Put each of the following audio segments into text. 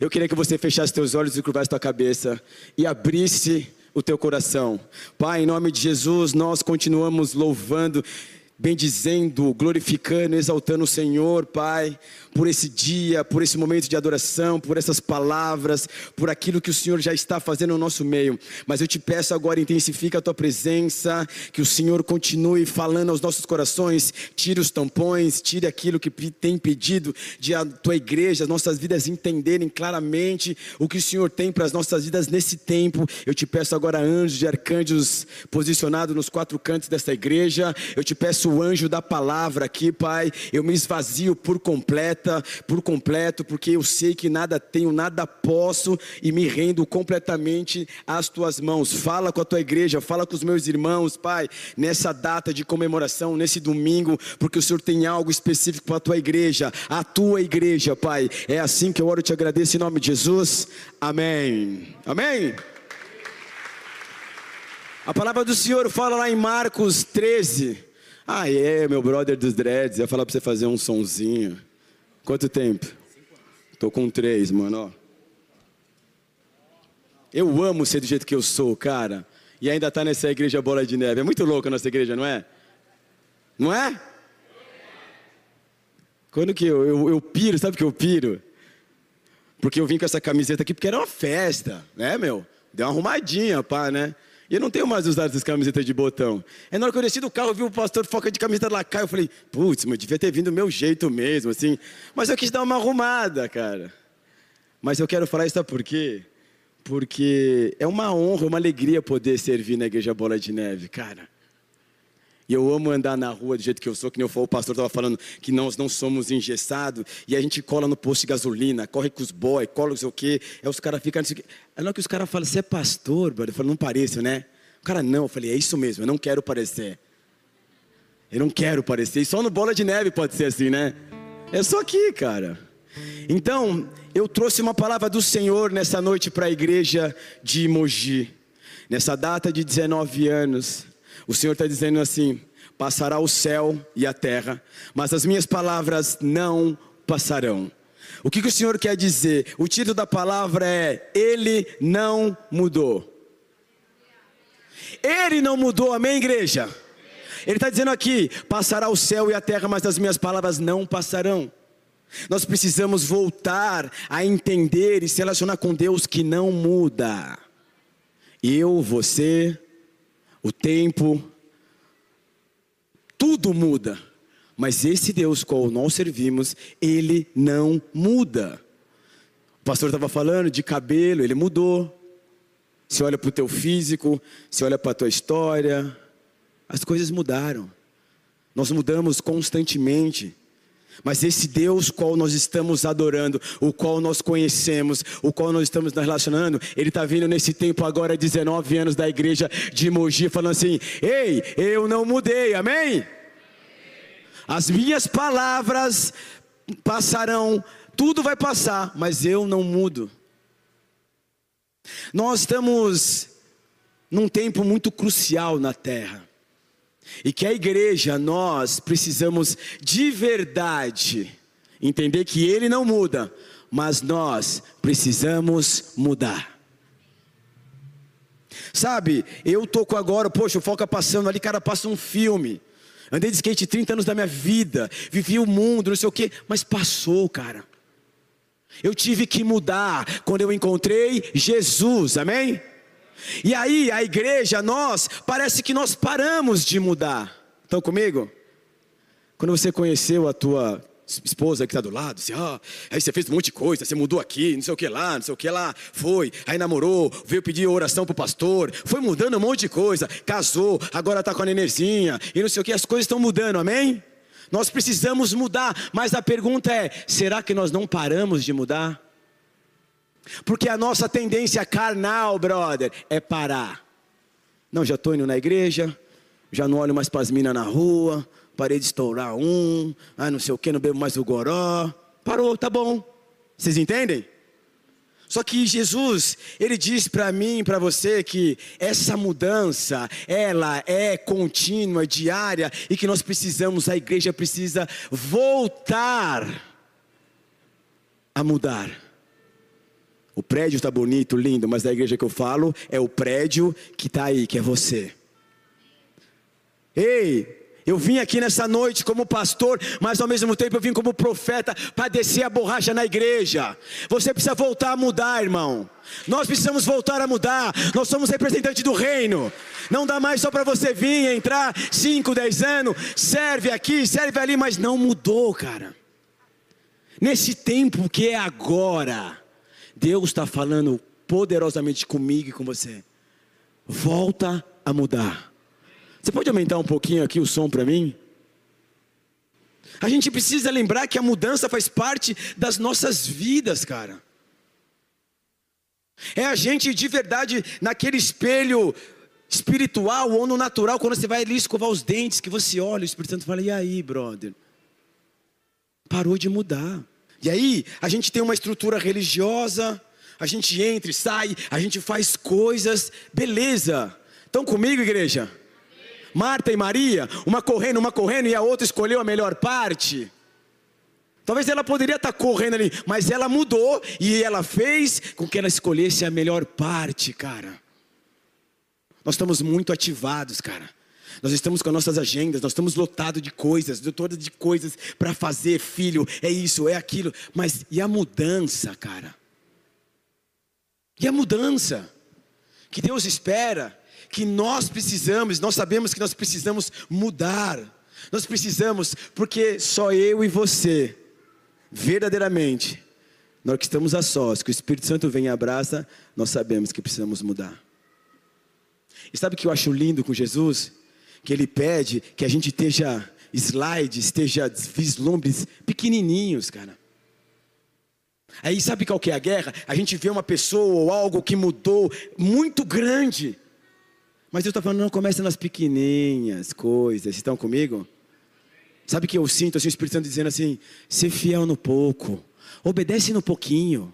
Eu queria que você fechasse teus olhos e curvasse tua cabeça e abrisse o teu coração. Pai, em nome de Jesus, nós continuamos louvando bendizendo, glorificando, exaltando o Senhor, Pai, por esse dia, por esse momento de adoração, por essas palavras, por aquilo que o Senhor já está fazendo no nosso meio. Mas eu te peço agora, intensifica a tua presença, que o Senhor continue falando aos nossos corações, tire os tampões, tire aquilo que tem pedido de a tua igreja, as nossas vidas entenderem claramente o que o Senhor tem para as nossas vidas nesse tempo. Eu te peço agora, anjos e arcanjos posicionados nos quatro cantos desta igreja, eu te peço o anjo da palavra aqui, Pai. Eu me esvazio por completa, por completo, porque eu sei que nada tenho, nada posso e me rendo completamente às tuas mãos. Fala com a tua igreja, fala com os meus irmãos, Pai, nessa data de comemoração, nesse domingo, porque o Senhor tem algo específico para a tua igreja, a tua igreja, Pai. É assim que eu oro e te agradeço em nome de Jesus. Amém. Amém. A palavra do Senhor fala lá em Marcos 13, ah, é, meu brother dos dreads, ia falar pra você fazer um sonzinho. Quanto tempo? Tô com três, mano, ó. Eu amo ser do jeito que eu sou, cara. E ainda tá nessa igreja bola de neve. É muito louco a nossa igreja, não é? Não é? Quando que eu, eu, eu piro, sabe que eu piro? Porque eu vim com essa camiseta aqui porque era uma festa, né, meu? Deu uma arrumadinha, pá, né? E eu não tenho mais usado essas camisetas de botão. É na hora que eu desci do carro, eu vi o pastor foca de camiseta lá cá, eu falei, putz, mas devia ter vindo do meu jeito mesmo, assim. Mas eu quis dar uma arrumada, cara. Mas eu quero falar isso por quê? Porque é uma honra, uma alegria poder servir na Igreja Bola de Neve, cara. E eu amo andar na rua do jeito que eu sou, que nem o pastor estava falando, que nós não somos engessados, e a gente cola no posto de gasolina, corre com os boys, cola não sei o quê, aí os caras ficam, aí hora que os caras falam, você é pastor, brother? eu falo, não pareço, né? O cara, não, eu falei, é isso mesmo, eu não quero parecer. Eu não quero parecer, e só no bola de neve pode ser assim, né? É só aqui, cara. Então, eu trouxe uma palavra do Senhor nessa noite para a igreja de Mogi. Nessa data de 19 anos, o Senhor está dizendo assim: passará o céu e a terra, mas as minhas palavras não passarão. O que, que o Senhor quer dizer? O título da palavra é: Ele não mudou. Ele não mudou, amém, igreja? Ele está dizendo aqui: passará o céu e a terra, mas as minhas palavras não passarão. Nós precisamos voltar a entender e se relacionar com Deus que não muda. Eu, você, o tempo, tudo muda. Mas esse Deus qual nós servimos, ele não muda. O pastor estava falando de cabelo, ele mudou. Se olha para o teu físico, se olha para a tua história, as coisas mudaram. Nós mudamos constantemente. Mas esse Deus qual nós estamos adorando, o qual nós conhecemos, o qual nós estamos nos relacionando, ele está vindo nesse tempo agora, 19 anos da igreja de Mogi, falando assim: Ei, eu não mudei, amém? As minhas palavras passarão, tudo vai passar, mas eu não mudo. Nós estamos num tempo muito crucial na terra. E que a igreja, nós precisamos de verdade entender que ele não muda, mas nós precisamos mudar. Sabe, eu toco agora, poxa, o Foca passando ali, cara, passa um filme. Andei de skate 30 anos da minha vida, vivi o mundo, não sei o quê, mas passou, cara. Eu tive que mudar quando eu encontrei Jesus, amém? E aí, a igreja, nós, parece que nós paramos de mudar. Estão comigo? Quando você conheceu a tua esposa que está do lado, você, ah, aí você fez um monte de coisa, você mudou aqui, não sei o que lá, não sei o que lá, foi, aí namorou, veio pedir oração pro pastor, foi mudando um monte de coisa, casou, agora está com a nenenzinha, e não sei o que, as coisas estão mudando, amém? Nós precisamos mudar, mas a pergunta é: será que nós não paramos de mudar? Porque a nossa tendência carnal, brother, é parar. Não, já estou indo na igreja, já não olho mais para as minas na rua, parei de estourar um, ah, não sei o que, não bebo mais o goró. Parou, tá bom. Vocês entendem? Só que Jesus, ele diz para mim, para você que essa mudança, ela é contínua, diária e que nós precisamos, a igreja precisa voltar a mudar. O prédio está bonito, lindo, mas a igreja que eu falo é o prédio que está aí, que é você. Ei, eu vim aqui nessa noite como pastor, mas ao mesmo tempo eu vim como profeta para descer a borracha na igreja. Você precisa voltar a mudar, irmão. Nós precisamos voltar a mudar. Nós somos representantes do reino. Não dá mais só para você vir, entrar 5, 10 anos, serve aqui, serve ali, mas não mudou, cara. Nesse tempo que é agora, Deus está falando poderosamente comigo e com você. Volta a mudar. Você pode aumentar um pouquinho aqui o som para mim? A gente precisa lembrar que a mudança faz parte das nossas vidas, cara. É a gente de verdade naquele espelho espiritual ou no natural, quando você vai ali escovar os dentes, que você olha, o Espírito Santo fala: e aí, brother? Parou de mudar. E aí, a gente tem uma estrutura religiosa, a gente entra e sai, a gente faz coisas, beleza. Estão comigo, igreja? Marta e Maria, uma correndo, uma correndo e a outra escolheu a melhor parte. Talvez ela poderia estar correndo ali, mas ela mudou e ela fez com que ela escolhesse a melhor parte, cara. Nós estamos muito ativados, cara. Nós estamos com as nossas agendas, nós estamos lotados de coisas, de todas de coisas para fazer, filho, é isso, é aquilo. Mas e a mudança, cara? E a mudança? Que Deus espera que nós precisamos, nós sabemos que nós precisamos mudar. Nós precisamos, porque só eu e você, verdadeiramente, nós que estamos a sós, que o Espírito Santo vem e abraça, nós sabemos que precisamos mudar. E sabe o que eu acho lindo com Jesus? Que ele pede que a gente esteja slides, esteja vislumbres pequenininhos, cara. Aí sabe qual que é a guerra? A gente vê uma pessoa ou algo que mudou muito grande. Mas Deus está falando, não comece nas pequenininhas coisas. Estão comigo? Sabe que eu sinto assim, o Espírito Santo dizendo assim: ser fiel no pouco, obedece no pouquinho.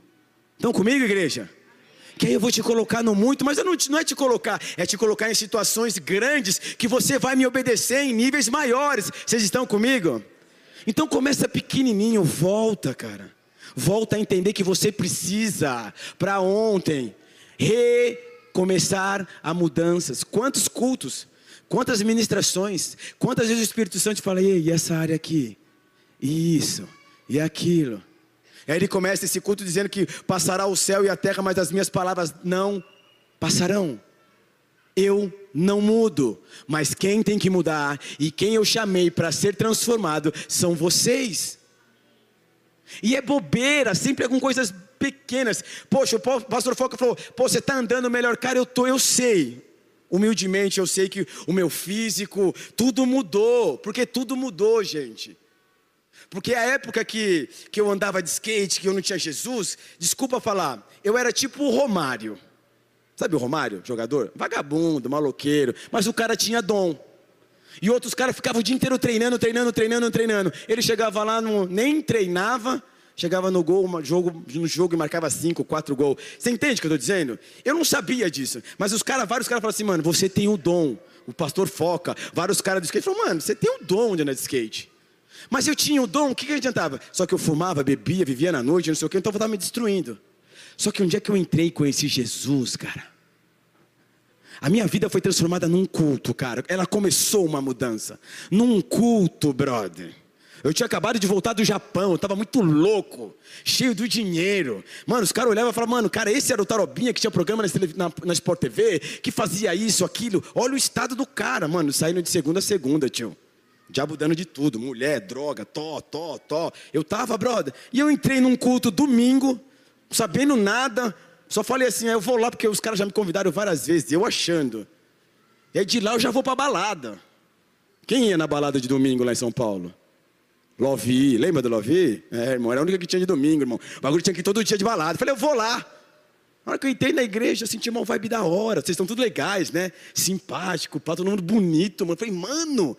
Estão comigo, igreja? Que aí eu vou te colocar no muito, mas não, não é te colocar, é te colocar em situações grandes que você vai me obedecer em níveis maiores. Vocês estão comigo? Então começa pequenininho, volta, cara. Volta a entender que você precisa para ontem re começar a mudanças. Quantos cultos, quantas ministrações, quantas vezes o Espírito Santo fala, e essa área aqui, isso, e aquilo. Aí ele começa esse culto dizendo que passará o céu e a terra, mas as minhas palavras não passarão. Eu não mudo, mas quem tem que mudar e quem eu chamei para ser transformado são vocês. E é bobeira, sempre é com coisas pequenas. Poxa, o pastor Foca falou: Pô, você está andando melhor, cara, eu tô, eu sei. Humildemente, eu sei que o meu físico, tudo mudou, porque tudo mudou, gente. Porque a época que, que eu andava de skate, que eu não tinha Jesus, desculpa falar, eu era tipo o Romário. Sabe o Romário, jogador? Vagabundo, maloqueiro, mas o cara tinha dom. E outros caras ficavam o dia inteiro treinando, treinando, treinando, treinando. Ele chegava lá, no, nem treinava, chegava no gol, jogo, no jogo e marcava cinco, quatro gols. Você entende o que eu estou dizendo? Eu não sabia disso. Mas os caras, vários caras falaram assim, mano, você tem o dom. O pastor foca, vários caras do skate falaram, mano, você tem o dom de andar de skate. Mas eu tinha o dom, o que, que adiantava? Só que eu fumava, bebia, vivia na noite, não sei o que, então eu estava me destruindo. Só que um dia que eu entrei e conheci Jesus, cara, a minha vida foi transformada num culto, cara. Ela começou uma mudança. Num culto, brother. Eu tinha acabado de voltar do Japão, eu estava muito louco, cheio do dinheiro. Mano, os caras olhavam e falavam, mano, cara, esse era o Tarobinha que tinha programa na, na Sport TV, que fazia isso, aquilo. Olha o estado do cara, mano, saindo de segunda a segunda, tio. Diabo dando de tudo, mulher, droga, tó, tó, tó. Eu tava, brother. E eu entrei num culto domingo, sabendo nada. Só falei assim, eu vou lá porque os caras já me convidaram várias vezes, eu achando. E aí de lá eu já vou pra balada. Quem ia na balada de domingo lá em São Paulo? Lovi, lembra do Lovi? É, irmão, era a única que tinha de domingo, irmão. O bagulho tinha que ir todo dia de balada. Eu falei, eu vou lá. Na hora que eu entrei na igreja, eu senti uma vibe da hora. Vocês estão tudo legais, né? Simpático, pá, todo mundo bonito, mano. Eu falei, mano,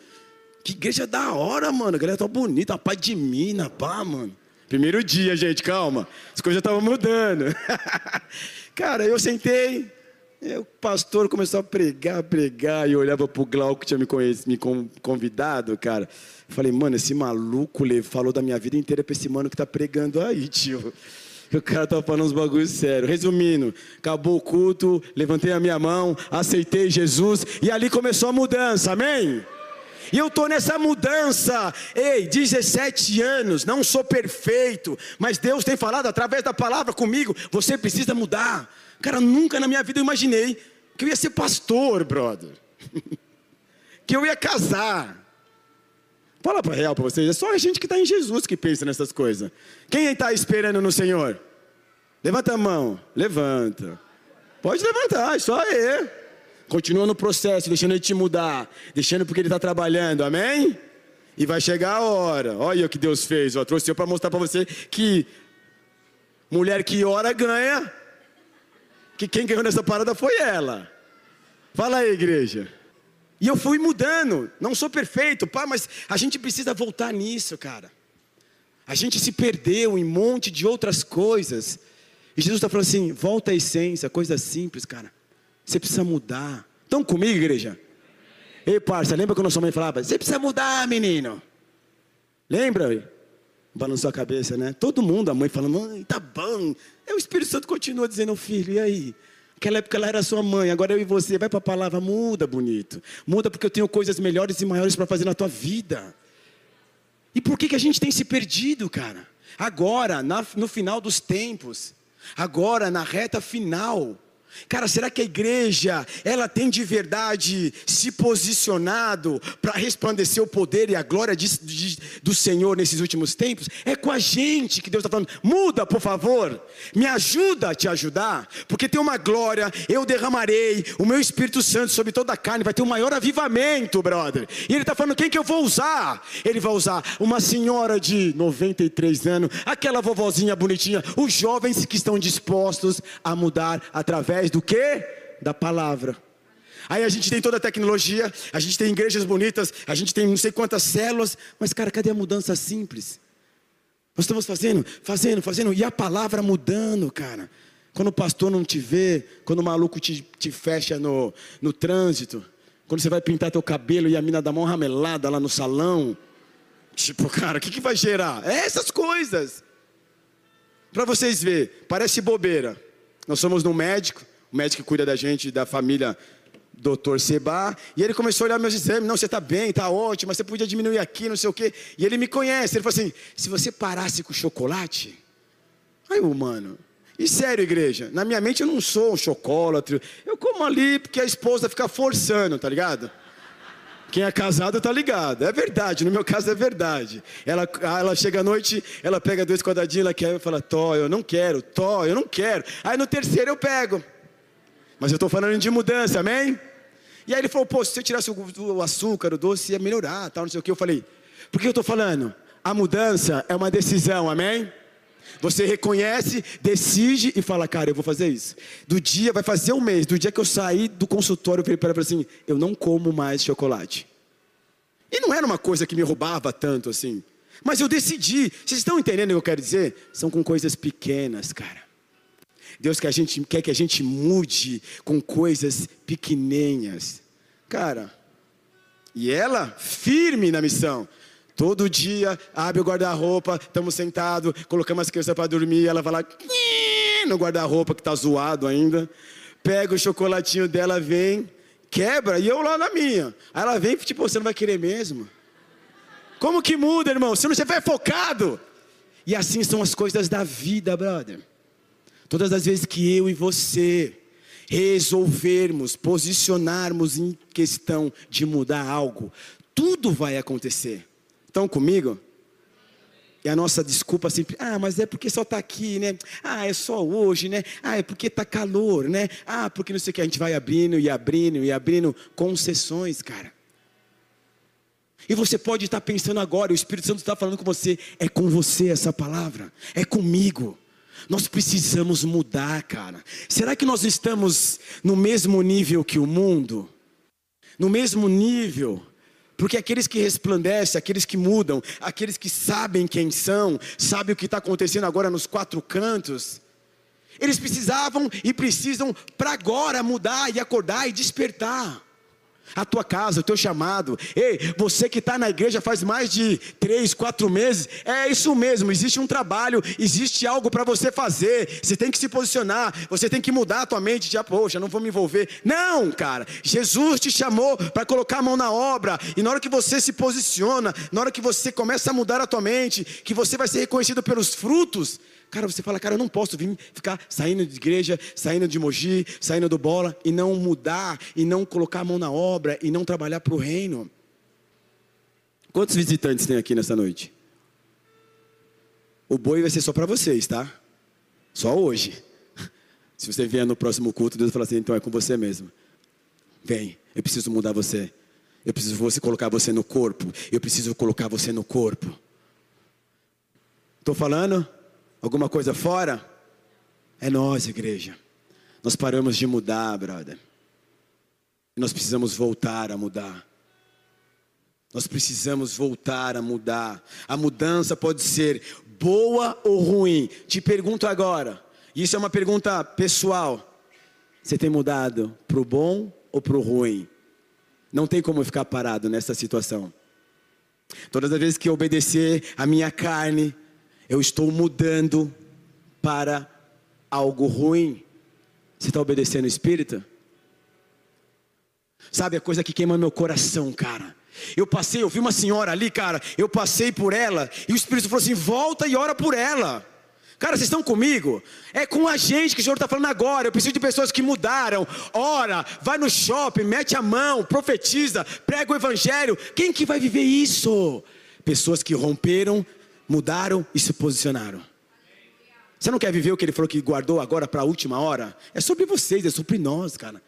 que igreja da hora, mano. A galera tá bonita, a paz de mina, pá, mano. Primeiro dia, gente, calma. As coisas estavam mudando. Cara, eu sentei, o pastor começou a pregar, pregar, e eu olhava pro Glauco que tinha me, conhecido, me convidado, cara. Falei, mano, esse maluco falou da minha vida inteira pra esse mano que tá pregando aí, tio. O cara tá falando uns bagulhos sérios. Resumindo, acabou o culto, levantei a minha mão, aceitei Jesus e ali começou a mudança, amém? E eu estou nessa mudança, ei, 17 anos, não sou perfeito, mas Deus tem falado através da palavra comigo, você precisa mudar. Cara, nunca na minha vida eu imaginei que eu ia ser pastor, brother, que eu ia casar. Fala para real para vocês, é só a gente que está em Jesus que pensa nessas coisas. Quem está esperando no Senhor? Levanta a mão, levanta. Pode levantar, é só aí. Continua no processo, deixando ele te mudar, deixando porque ele está trabalhando, amém? E vai chegar a hora. Olha o que Deus fez, ó, trouxe eu para mostrar para você que mulher que ora ganha. Que quem ganhou nessa parada foi ela. Fala aí, igreja. E eu fui mudando. Não sou perfeito, pá, mas a gente precisa voltar nisso, cara. A gente se perdeu em um monte de outras coisas. E Jesus está falando assim: volta à essência, coisa simples, cara. Você precisa mudar. Estão comigo, igreja? Ei, parça, lembra quando sua mãe falava? Você precisa mudar, menino. Lembra? Balançou a cabeça, né? Todo mundo, a mãe falando, mãe, tá bom. E o Espírito Santo continua dizendo, filho, e aí? Naquela época ela era sua mãe, agora eu e você, vai para a palavra, muda, bonito. Muda porque eu tenho coisas melhores e maiores para fazer na tua vida. E por que, que a gente tem se perdido, cara? Agora, na, no final dos tempos, agora na reta final, Cara, será que a igreja, ela tem de verdade se posicionado para resplandecer o poder e a glória de, de, do Senhor nesses últimos tempos? É com a gente que Deus está falando, muda por favor, me ajuda a te ajudar, porque tem uma glória, eu derramarei o meu Espírito Santo sobre toda a carne, vai ter um maior avivamento, brother. E Ele está falando, quem que eu vou usar? Ele vai usar uma senhora de 93 anos, aquela vovozinha bonitinha, os jovens que estão dispostos a mudar através através do que? Da palavra. Aí a gente tem toda a tecnologia, a gente tem igrejas bonitas, a gente tem não sei quantas células, mas cara, cadê a mudança simples? Nós estamos fazendo, fazendo, fazendo, e a palavra mudando, cara. Quando o pastor não te vê, quando o maluco te, te fecha no, no trânsito, quando você vai pintar teu cabelo e a mina dá mão ramelada lá no salão, tipo, cara, o que, que vai gerar? É essas coisas. Para vocês verem, parece bobeira. Nós somos no médico, o médico que cuida da gente, da família doutor Seba, e ele começou a olhar meus exames, não, você está bem, está ótimo, mas você podia diminuir aqui, não sei o quê, e ele me conhece, ele falou assim, se você parasse com chocolate, aí o mano, e sério igreja, na minha mente eu não sou um chocolate, eu como ali porque a esposa fica forçando, tá ligado? Quem é casado tá ligado, é verdade, no meu caso é verdade. Ela, ela chega à noite, ela pega dois quadradinhos, ela quer, eu falo, Tó, eu não quero, Tó, eu não quero. Aí no terceiro eu pego. Mas eu estou falando de mudança, amém? E aí ele falou, pô, se você tirasse o, açúcar, o doce, ia melhorar, tal, não sei o que. Eu falei, por que eu estou falando? A mudança é uma decisão, amém? Você reconhece, decide e fala, cara, eu vou fazer isso. Do dia, vai fazer um mês, do dia que eu saí do consultório, eu falei para assim, eu não como mais chocolate. E não era uma coisa que me roubava tanto assim. Mas eu decidi. Vocês estão entendendo o que eu quero dizer? São com coisas pequenas, cara. Deus que a gente, quer que a gente mude com coisas pequeninhas. Cara, e ela firme na missão. Todo dia abre o guarda-roupa, estamos sentados, colocamos as crianças para dormir, ela vai lá no guarda-roupa que está zoado ainda, pega o chocolatinho dela, vem, quebra, e eu lá na minha. Aí ela vem, tipo, você não vai querer mesmo? Como que muda, irmão? Se não estiver focado. E assim são as coisas da vida, brother. Todas as vezes que eu e você resolvermos, posicionarmos em questão de mudar algo, tudo vai acontecer. Estão comigo? E a nossa desculpa sempre, ah, mas é porque só está aqui, né? Ah, é só hoje, né? Ah, é porque está calor, né? Ah, porque não sei o que, a gente vai abrindo e abrindo e abrindo concessões, cara. E você pode estar pensando agora, o Espírito Santo está falando com você, é com você essa palavra, é comigo. Nós precisamos mudar, cara. Será que nós estamos no mesmo nível que o mundo? No mesmo nível? Porque aqueles que resplandecem, aqueles que mudam, aqueles que sabem quem são, sabem o que está acontecendo agora nos quatro cantos, eles precisavam e precisam para agora mudar e acordar e despertar. A tua casa, o teu chamado. Ei, você que está na igreja faz mais de três, quatro meses, é isso mesmo. Existe um trabalho, existe algo para você fazer. Você tem que se posicionar, você tem que mudar a tua mente. Já, poxa, não vou me envolver. Não, cara. Jesus te chamou para colocar a mão na obra. E na hora que você se posiciona, na hora que você começa a mudar a tua mente, que você vai ser reconhecido pelos frutos. Cara, você fala, cara, eu não posso vir ficar saindo de igreja, saindo de Mogi, saindo do bola e não mudar, e não colocar a mão na obra, e não trabalhar para o reino. Quantos visitantes tem aqui nessa noite? O boi vai ser só para vocês, tá? Só hoje. Se você vier no próximo culto, Deus fala assim: então é com você mesmo. Vem, eu preciso mudar você. Eu preciso você colocar você no corpo. Eu preciso colocar você no corpo. Estou falando? Alguma coisa fora? É nós, igreja. Nós paramos de mudar, brother. E nós precisamos voltar a mudar. Nós precisamos voltar a mudar. A mudança pode ser boa ou ruim. Te pergunto agora. Isso é uma pergunta pessoal. Você tem mudado para o bom ou para o ruim? Não tem como ficar parado nessa situação. Todas as vezes que obedecer a minha carne, eu estou mudando para algo ruim. Você está obedecendo o Espírito? Sabe a coisa que queima meu coração, cara? Eu passei, eu vi uma senhora ali, cara. Eu passei por ela e o Espírito falou assim: volta e ora por ela. Cara, vocês estão comigo? É com a gente que o Senhor está falando agora. Eu preciso de pessoas que mudaram. Ora, vai no shopping, mete a mão, profetiza, prega o evangelho. Quem que vai viver isso? Pessoas que romperam mudaram e se posicionaram. Você não quer viver o que ele falou que guardou agora para a última hora? É sobre vocês, é sobre nós, cara.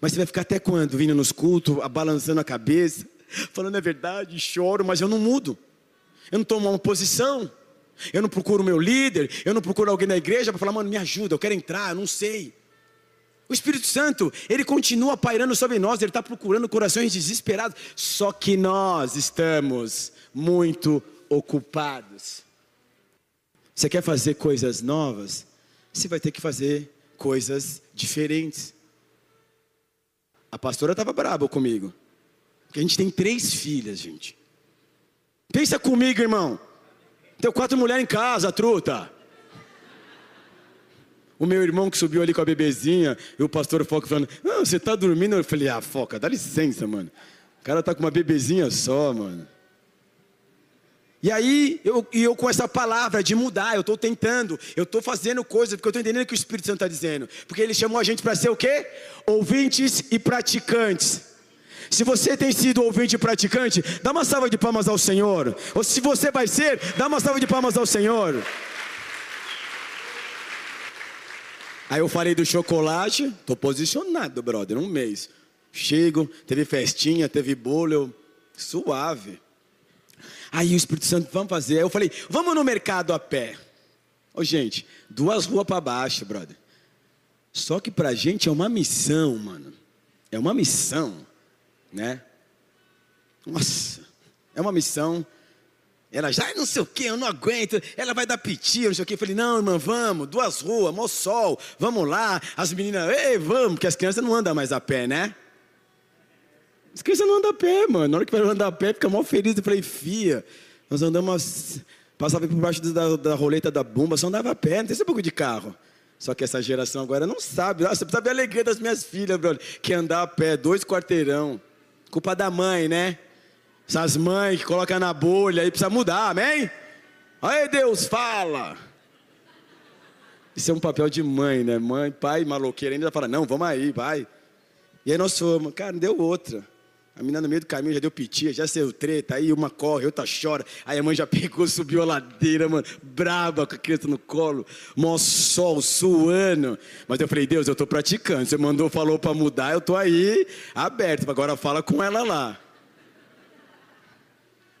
Mas você vai ficar até quando? Vindo nos cultos, balançando a cabeça, falando é verdade, choro, mas eu não mudo. Eu não tomo uma posição. Eu não procuro meu líder, eu não procuro alguém da igreja para falar, mano, me ajuda, eu quero entrar, eu não sei. O Espírito Santo, ele continua pairando sobre nós, ele está procurando corações desesperados, só que nós estamos muito ocupados. Você quer fazer coisas novas? Você vai ter que fazer coisas diferentes. A pastora estava brava comigo. Porque a gente tem três filhas, gente. Pensa comigo, irmão. Tem quatro mulheres em casa, truta. O meu irmão que subiu ali com a bebezinha, e o pastor Foca falando, não, você está dormindo? Eu falei, ah, Foca, dá licença, mano. O cara tá com uma bebezinha só, mano. E aí, eu, eu com essa palavra de mudar, eu estou tentando, eu estou fazendo coisas, porque eu estou entendendo o que o Espírito Santo está dizendo. Porque ele chamou a gente para ser o quê? Ouvintes e praticantes. Se você tem sido ouvinte e praticante, dá uma salva de palmas ao Senhor. Ou se você vai ser, dá uma salva de palmas ao Senhor. Aí eu falei do chocolate, estou posicionado, brother, um mês. Chego, teve festinha, teve bolo, eu, suave. Aí o Espírito Santo, vamos fazer. Aí eu falei, vamos no mercado a pé. Ô, gente, duas ruas para baixo, brother. Só que pra gente é uma missão, mano. É uma missão, né? Nossa, é uma missão. Ela já não sei o que, eu não aguento. Ela vai dar piti, não sei o que. Eu falei, não, irmã, vamos, duas ruas, mó sol, vamos lá. As meninas, ei, vamos, porque as crianças não andam mais a pé, né? Andam a pé, mano. Na hora que vai andar a pé, fica mal feliz. Eu falei, fia, nós andamos, passava por baixo da, da roleta da bomba, só andava a pé, não tem esse pouco de carro. Só que essa geração agora não sabe. Nossa, ver a alegria das minhas filhas, brother. Que andar a pé, dois quarteirão. Culpa da mãe, né? Essas mães que colocam na bolha aí, precisa mudar, amém? Aí Deus, fala. Isso é um papel de mãe, né? Mãe, pai, maloqueira, ainda fala, não, vamos aí, vai. E aí nós fomos, cara, deu outra. A menina no meio do caminho já deu pitia, já saiu treta, aí uma corre, outra chora. Aí a mãe já pegou, subiu a ladeira, mano, braba com a criança no colo, mó sol, suando. Mas eu falei, Deus, eu tô praticando. Você mandou, falou para mudar, eu tô aí aberto. Agora fala com ela lá.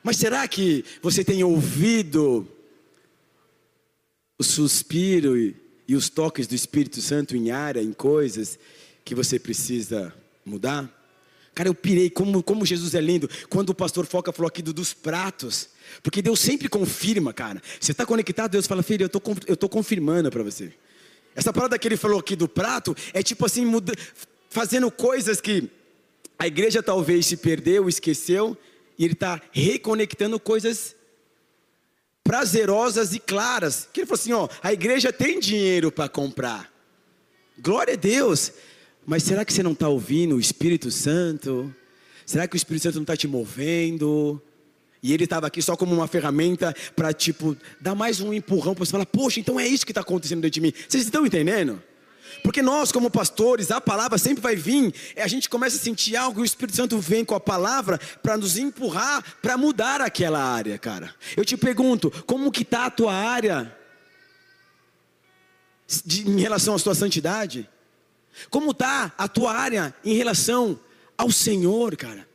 Mas será que você tem ouvido o suspiro e, e os toques do Espírito Santo em área, em coisas que você precisa mudar? Cara, eu pirei, como, como Jesus é lindo. Quando o pastor Foca falou aqui do, dos pratos. Porque Deus sempre confirma, cara. Você está conectado, Deus fala, filho, eu tô, estou confirmando para você. Essa parada que ele falou aqui do prato é tipo assim, muda, fazendo coisas que A igreja talvez se perdeu, esqueceu, e ele está reconectando coisas prazerosas e claras. Que ele falou assim: ó, a igreja tem dinheiro para comprar. Glória a Deus. Mas será que você não está ouvindo o Espírito Santo? Será que o Espírito Santo não está te movendo? E ele estava aqui só como uma ferramenta para, tipo, dar mais um empurrão para você falar: Poxa, então é isso que está acontecendo dentro de mim. Vocês estão entendendo? Porque nós, como pastores, a palavra sempre vai vir, a gente começa a sentir algo e o Espírito Santo vem com a palavra para nos empurrar para mudar aquela área, cara. Eu te pergunto, como que está a tua área de, em relação à sua santidade? Como está a tua área em relação ao Senhor, cara?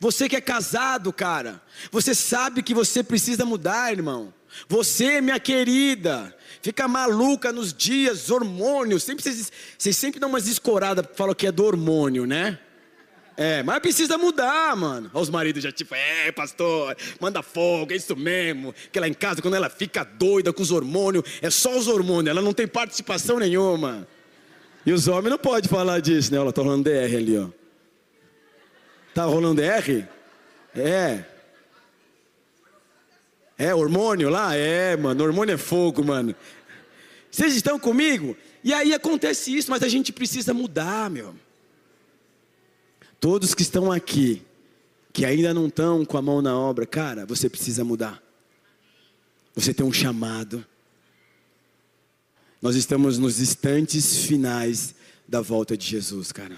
Você que é casado, cara, você sabe que você precisa mudar, irmão. Você, minha querida, fica maluca nos dias, hormônios. Sempre, vocês, vocês sempre dão umas escoradas, falam que é do hormônio, né? É, mas precisa mudar, mano. Os maridos já tipo, é, pastor, manda fogo, é isso mesmo. Que lá em casa, quando ela fica doida com os hormônios, é só os hormônios, ela não tem participação nenhuma. E os homens não podem falar disso, né? Ela tá rolando DR ali, ó. Tá rolando DR? É. É, hormônio lá? É, mano, hormônio é fogo, mano. Vocês estão comigo? E aí acontece isso, mas a gente precisa mudar, meu. Todos que estão aqui, que ainda não estão com a mão na obra, cara, você precisa mudar. Você tem um chamado. Nós estamos nos instantes finais da volta de Jesus, cara.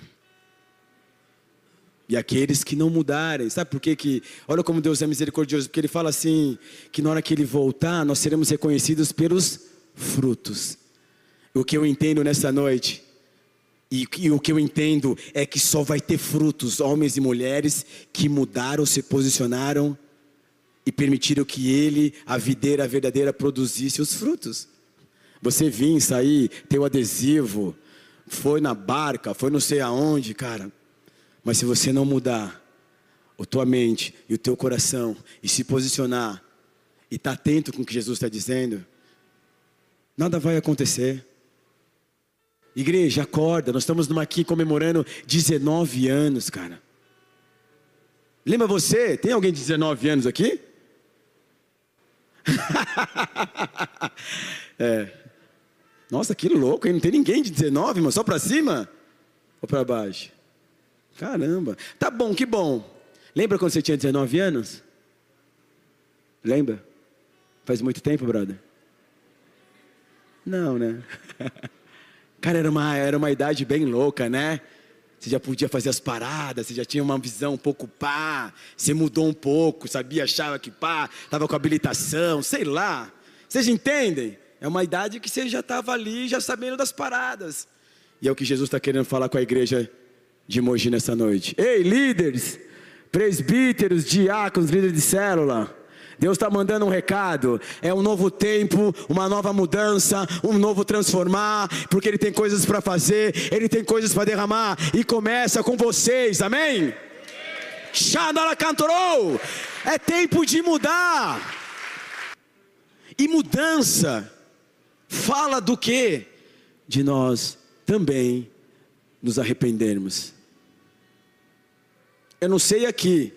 E aqueles que não mudarem, sabe por quê que? Olha como Deus é misericordioso, porque Ele fala assim: que na hora que Ele voltar, nós seremos reconhecidos pelos frutos. O que eu entendo nessa noite, e, e o que eu entendo é que só vai ter frutos, homens e mulheres, que mudaram, se posicionaram e permitiram que Ele, a videira verdadeira, produzisse os frutos. Você vir, sair, ter o adesivo, foi na barca, foi não sei aonde, cara. Mas se você não mudar a tua mente e o teu coração e se posicionar e estar tá atento com o que Jesus está dizendo, nada vai acontecer. Igreja, acorda, nós estamos aqui comemorando 19 anos, cara. Lembra você? Tem alguém de 19 anos aqui? é. Nossa, que louco, hein? Não tem ninguém de 19, mas só para cima ou para baixo? Caramba. Tá bom, que bom. Lembra quando você tinha 19 anos? Lembra? Faz muito tempo, brother? Não, né? Cara, era uma, era uma idade bem louca, né? Você já podia fazer as paradas, você já tinha uma visão um pouco pá, você mudou um pouco, sabia, achava que pá, estava com habilitação, sei lá. Vocês entendem? É uma idade que você já estava ali, já sabendo das paradas. E é o que Jesus está querendo falar com a igreja de Mogi nessa noite. Ei, líderes, presbíteros, diáconos, líderes de célula. Deus está mandando um recado. É um novo tempo, uma nova mudança, um novo transformar, porque Ele tem coisas para fazer, Ele tem coisas para derramar. E começa com vocês, amém? Xandala cantorou. É tempo de mudar. E mudança fala do que? De nós também nos arrependermos. Eu não sei aqui,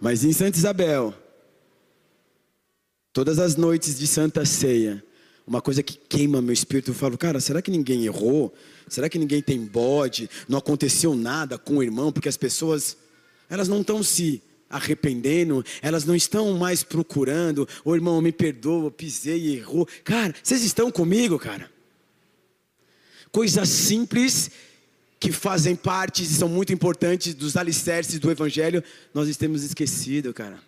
mas em Santa Isabel, todas as noites de Santa Ceia, uma coisa que queima meu espírito, eu falo, cara, será que ninguém errou? Será que ninguém tem bode? Não aconteceu nada com o irmão? Porque as pessoas, elas não estão se arrependendo, elas não estão mais procurando, o irmão me perdoa, pisei errou. Cara, vocês estão comigo, cara? Coisas simples que fazem parte e são muito importantes dos alicerces do Evangelho, nós temos esquecido, cara.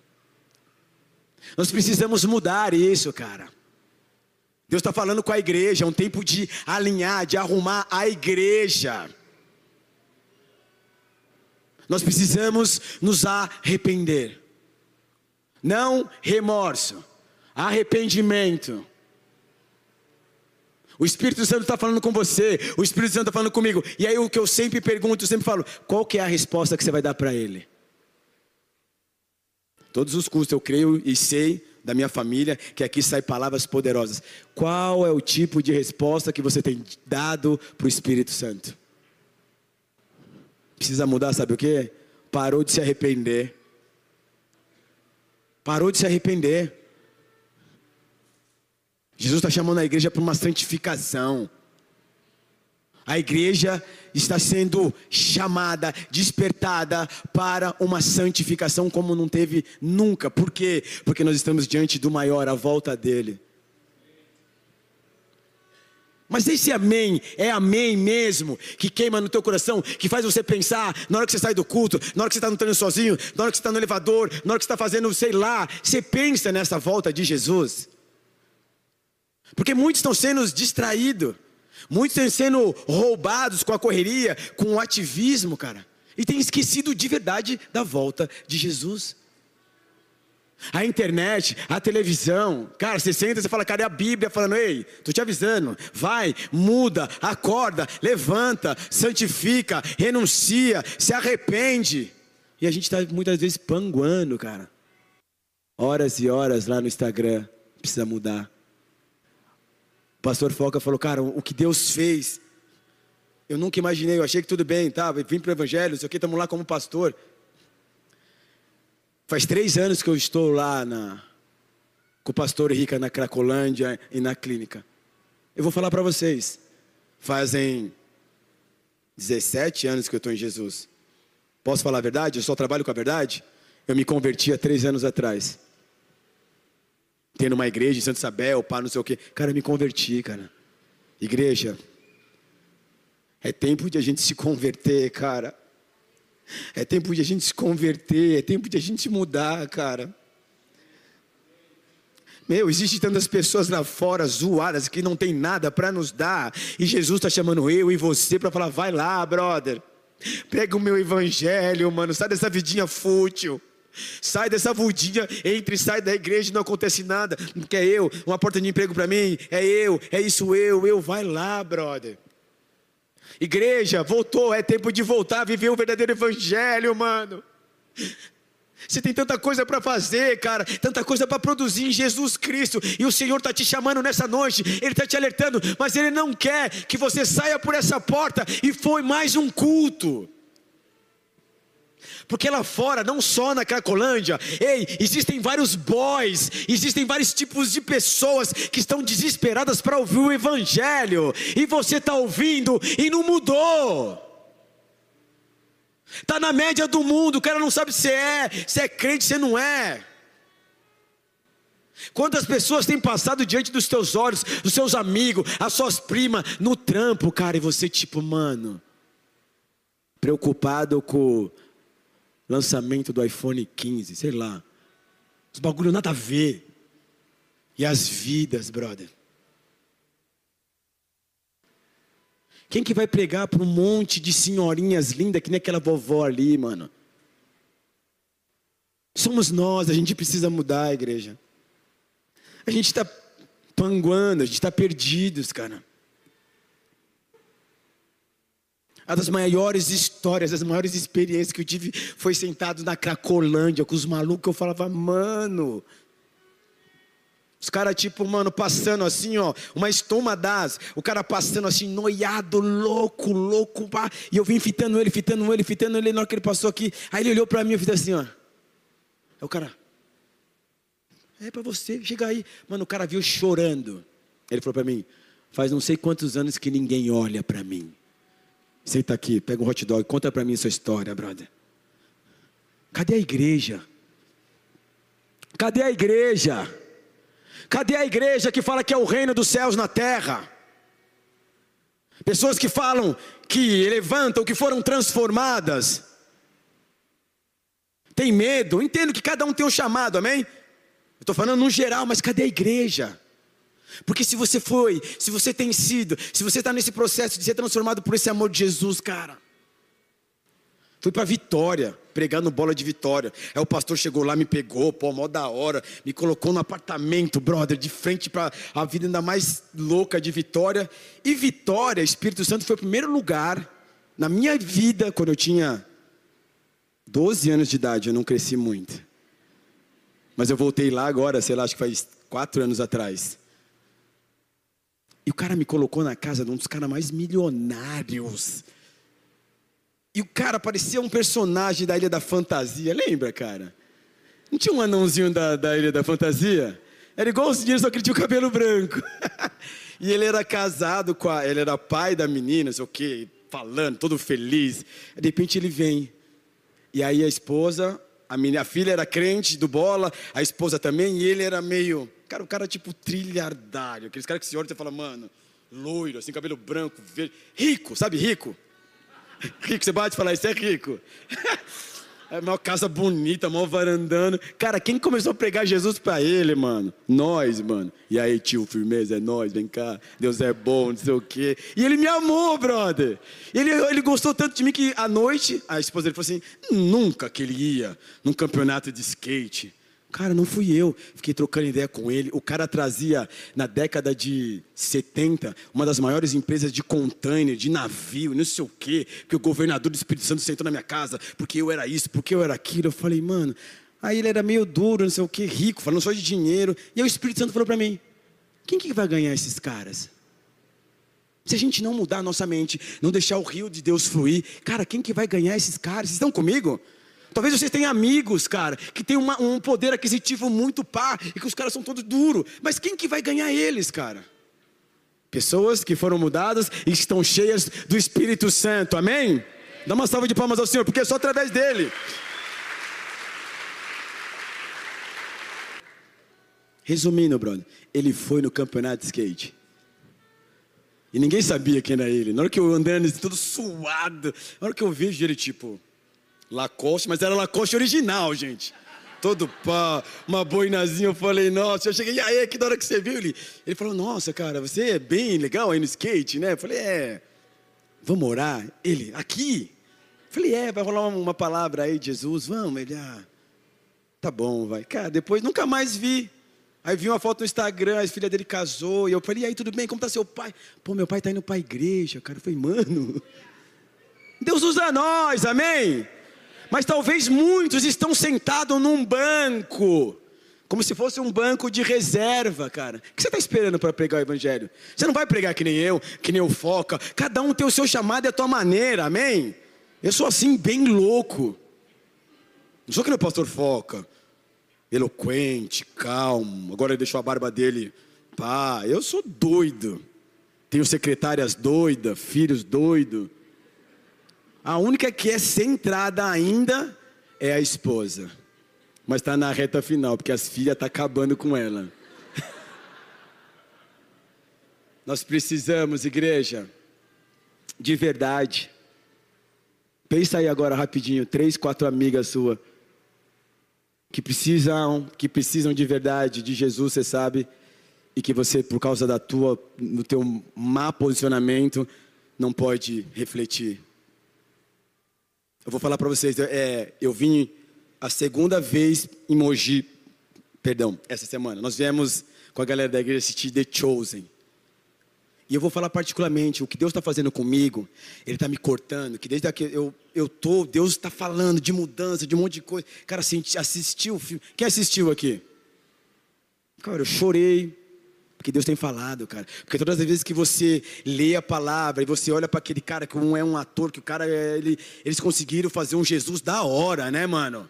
Nós precisamos mudar isso, cara. Deus está falando com a igreja, é um tempo de alinhar, de arrumar a igreja. Nós precisamos nos arrepender. Não remorso, arrependimento. O Espírito Santo está falando com você, o Espírito Santo está falando comigo. E aí o que eu sempre pergunto, eu sempre falo, qual que é a resposta que você vai dar para ele? Todos os cursos eu creio e sei da minha família que aqui saem palavras poderosas. Qual é o tipo de resposta que você tem dado para o Espírito Santo? Precisa mudar, sabe o quê? Parou de se arrepender. Parou de se arrepender. Jesus está chamando a igreja para uma santificação. A igreja está sendo chamada, despertada para uma santificação como não teve nunca. Por quê? Porque nós estamos diante do maior, a volta dele. Mas esse amém é amém mesmo, que queima no teu coração, que faz você pensar na hora que você sai do culto, na hora que você está no treino sozinho, na hora que você está no elevador, na hora que você está fazendo, sei lá, você pensa nessa volta de Jesus. Porque muitos estão sendo distraídos, muitos estão sendo roubados com a correria, com o ativismo, cara, e têm esquecido de verdade da volta de Jesus. A internet, a televisão, cara, você senta e fala, cadê a Bíblia? Falando, ei, tô te avisando, vai, muda, acorda, levanta, santifica, renuncia, se arrepende. E a gente está muitas vezes panguando, cara. Horas e horas lá no Instagram, precisa mudar. O pastor Foca falou, cara, o que Deus fez, eu nunca imaginei, eu achei que tudo bem, tá? Vim para o Evangelho, isso aqui, estamos lá como pastor. Faz três anos que eu estou lá na, com o pastor Rica na Cracolândia e na clínica. Eu vou falar para vocês. Fazem 17 anos que eu estou em Jesus. Posso falar a verdade? Eu só trabalho com a verdade? Eu me converti há três anos atrás. Tendo uma igreja em Santa Isabel, pá, não sei o quê. Cara, eu me converti, cara. Igreja. É tempo de a gente se converter, cara. É tempo de a gente se converter, é tempo de a gente mudar, cara. Meu, existe tantas pessoas lá fora zoadas que não tem nada para nos dar, e Jesus está chamando eu e você para falar: vai lá, brother, prega o meu evangelho, mano, sai dessa vidinha fútil. Sai dessa vidinha, entre e sai da igreja, não acontece nada, porque é eu, uma porta de emprego para mim, é eu, é isso eu, eu, vai lá, brother. Igreja, voltou, é tempo de voltar a viver o verdadeiro evangelho, mano. Você tem tanta coisa para fazer, cara, tanta coisa para produzir em Jesus Cristo, e o Senhor está te chamando nessa noite, Ele está te alertando, mas Ele não quer que você saia por essa porta e foi mais um culto. Porque lá fora, não só na Cracolândia, ei, existem vários boys, existem vários tipos de pessoas que estão desesperadas para ouvir o Evangelho, e você está ouvindo e não mudou. Está na média do mundo, o cara não sabe se é, se é crente, se não é. Quantas pessoas têm passado diante dos teus olhos, dos seus amigos, as suas primas, no trampo, cara, e você tipo, mano, preocupado com lançamento do iPhone 15, sei lá. Os bagulho nada a ver. E as vidas, brother. Quem que vai pregar para um monte de senhorinhas lindas que nem aquela vovó ali, mano? Somos nós, a gente precisa mudar a igreja. A gente está panguando, a gente está perdidos, cara. Uma das maiores histórias, as maiores experiências que eu tive foi sentado na Cracolândia com os malucos. Eu falava, mano. Os caras, tipo, mano, passando assim, ó, uma estoma das, o cara passando assim, noiado, louco, louco, pá. E eu vim fitando ele, fitando ele, fitando ele, na hora que ele passou aqui. Aí ele olhou pra mim e fiz assim, ó. Aí o cara, é pra você, chega aí. Mano, o cara viu chorando. Ele falou pra mim, faz não sei quantos anos que ninguém olha pra mim. Senta aqui, pega um hot dog, conta para mim sua história, brother. Cadê a igreja? Cadê a igreja? Cadê a igreja que fala que é o reino dos céus na terra? Pessoas que falam que levantam, que foram transformadas. Tem medo, entendo que cada um tem um chamado, amém? Estou falando no geral, mas cadê a igreja? Porque se você foi, se você tem sido, se você está nesse processo de ser transformado por esse amor de Jesus, cara. Fui para Vitória, pregando bola de Vitória. Aí o pastor chegou lá, me pegou, pô, mó da hora, me colocou no apartamento, brother, de frente para a vida ainda mais louca de Vitória. E Vitória, Espírito Santo, foi o primeiro lugar na minha vida, quando eu tinha 12 anos de idade, eu não cresci muito. Mas eu voltei lá agora, sei lá, acho que faz quatro anos atrás. E o cara me colocou na casa de um dos caras mais milionários. E o cara parecia um personagem da Ilha da Fantasia, lembra, cara? Não tinha um anãozinho da, da Ilha da Fantasia? Era igual os dinheiros, só que ele tinha o cabelo branco. e ele era casado com a. Ele era pai da menina, sei o quê, falando, todo feliz. De repente ele vem. E aí a esposa, a, minha, a filha era crente do bola, a esposa também, e ele era meio. Cara, o cara tipo trilhardário. Aqueles caras que se olham e você fala, mano, loiro, assim, cabelo branco, verde. Rico, sabe, rico? Rico, você bate e fala, isso é rico. É uma casa bonita, mó varandando. Cara, quem começou a pregar Jesus para ele, mano? Nós, mano. E aí, tio, firmeza, é nós, vem cá. Deus é bom, não sei o quê. E ele me amou, brother. Ele, ele gostou tanto de mim que à noite, a esposa dele falou assim: nunca que ele ia num campeonato de skate. Cara, não fui eu. Fiquei trocando ideia com ele. O cara trazia, na década de 70, uma das maiores empresas de container, de navio, não sei o quê. Porque o governador do Espírito Santo sentou na minha casa, porque eu era isso, porque eu era aquilo. Eu falei, mano. Aí ele era meio duro, não sei o quê, rico, falando só de dinheiro. E aí o Espírito Santo falou para mim: quem que vai ganhar esses caras? Se a gente não mudar a nossa mente, não deixar o rio de Deus fluir, cara, quem que vai ganhar esses caras? Vocês estão comigo? Talvez vocês tenham amigos, cara, que tem uma, um poder aquisitivo muito pá e que os caras são todos duros. Mas quem que vai ganhar eles, cara? Pessoas que foram mudadas e estão cheias do Espírito Santo, amém? Dá uma salva de palmas ao Senhor, porque é só através dele. Resumindo, brother, ele foi no campeonato de skate. E ninguém sabia quem era ele. Na hora que eu andando, todo suado, na hora que eu vejo ele, tipo, Lacoste, mas era Lacoste original, gente. Todo pá, uma boinazinha. Eu falei, nossa, eu cheguei, e aí, que da hora que você viu? Ele, ele falou, nossa, cara, você é bem legal aí no skate, né? Eu falei, é, vamos orar? Ele, aqui? Eu falei, é, vai rolar uma, palavra aí de Jesus, vamos? Ele, ah, tá bom, vai. Cara, depois nunca mais vi. Aí vi uma foto no Instagram, a filha dele casou, e eu falei, e aí, tudo bem? Como tá seu pai? Pô, meu pai tá indo pra igreja, cara. Eu falei, mano, Deus usa nós, amém? Mas talvez muitos estão sentados num banco, como se fosse um banco de reserva, cara. O que você está esperando para pregar o Evangelho? Você não vai pregar que nem eu, que nem o Foca. Cada um tem o seu chamado e a tua maneira, amém? Eu sou assim, bem louco. Não sou que nem o pastor Foca, eloquente, calmo. Agora ele deixou a barba dele. Pá, eu sou doido. Tenho secretárias doidas, filhos doidos. A única que é centrada ainda é a esposa. Mas está na reta final, porque as filhas estão tá acabando com ela. Nós precisamos, igreja, de verdade. Pensa aí agora rapidinho, três, quatro amigas suas que precisam, que precisam de verdade de Jesus, você sabe, e que você por causa da tua, no teu má posicionamento, não pode refletir. Eu vou falar para vocês, é, eu vim a segunda vez em Mogi, perdão, essa semana. Nós viemos com a galera da igreja assistir The Chosen. E eu vou falar particularmente o que Deus está fazendo comigo. Ele está me cortando, que desde que eu eu tô, Deus está falando de mudança, de um monte de coisa. Cara, assistiu o filme. Quem assistiu aqui? Cara, eu chorei, porque Deus tem falado, cara. Porque todas as vezes que você lê a palavra e você olha para aquele cara que não é um ator, que o cara, ele, eles conseguiram fazer um Jesus da hora, né, mano?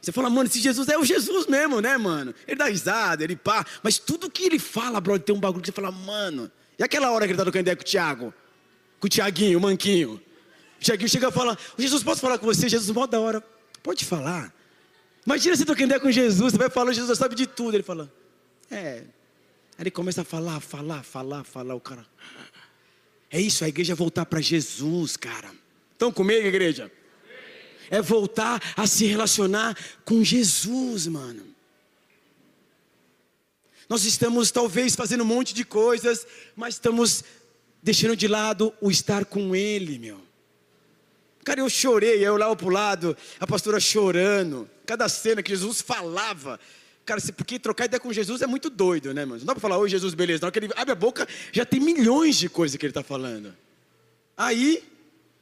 Você fala, mano, esse Jesus é o Jesus mesmo, né, mano? Ele dá risada, ele pá. Mas tudo que ele fala, brother, tem um bagulho que você fala, mano. E aquela hora que ele tá trocando ideia com o Tiago? Com o Tiaguinho, o Manquinho. O Tiaguinho chega e fala, Jesus, posso falar com você? Jesus, mó da hora. Pode falar. Imagina você trocando ideia com Jesus, você vai falar, Jesus sabe de tudo. Ele fala, é, Aí ele começa a falar, falar, falar, falar. O cara. É isso, a igreja é voltar para Jesus, cara. Estão comigo, igreja? É voltar a se relacionar com Jesus, mano. Nós estamos talvez fazendo um monte de coisas, mas estamos deixando de lado o estar com Ele, meu. Cara, eu chorei, eu olhava para o lado, a pastora chorando. Cada cena que Jesus falava, Cara, porque trocar ideia com Jesus é muito doido, né, mano? Não dá para falar, oi Jesus, beleza. Hora que ele abre a boca, já tem milhões de coisas que ele está falando. Aí,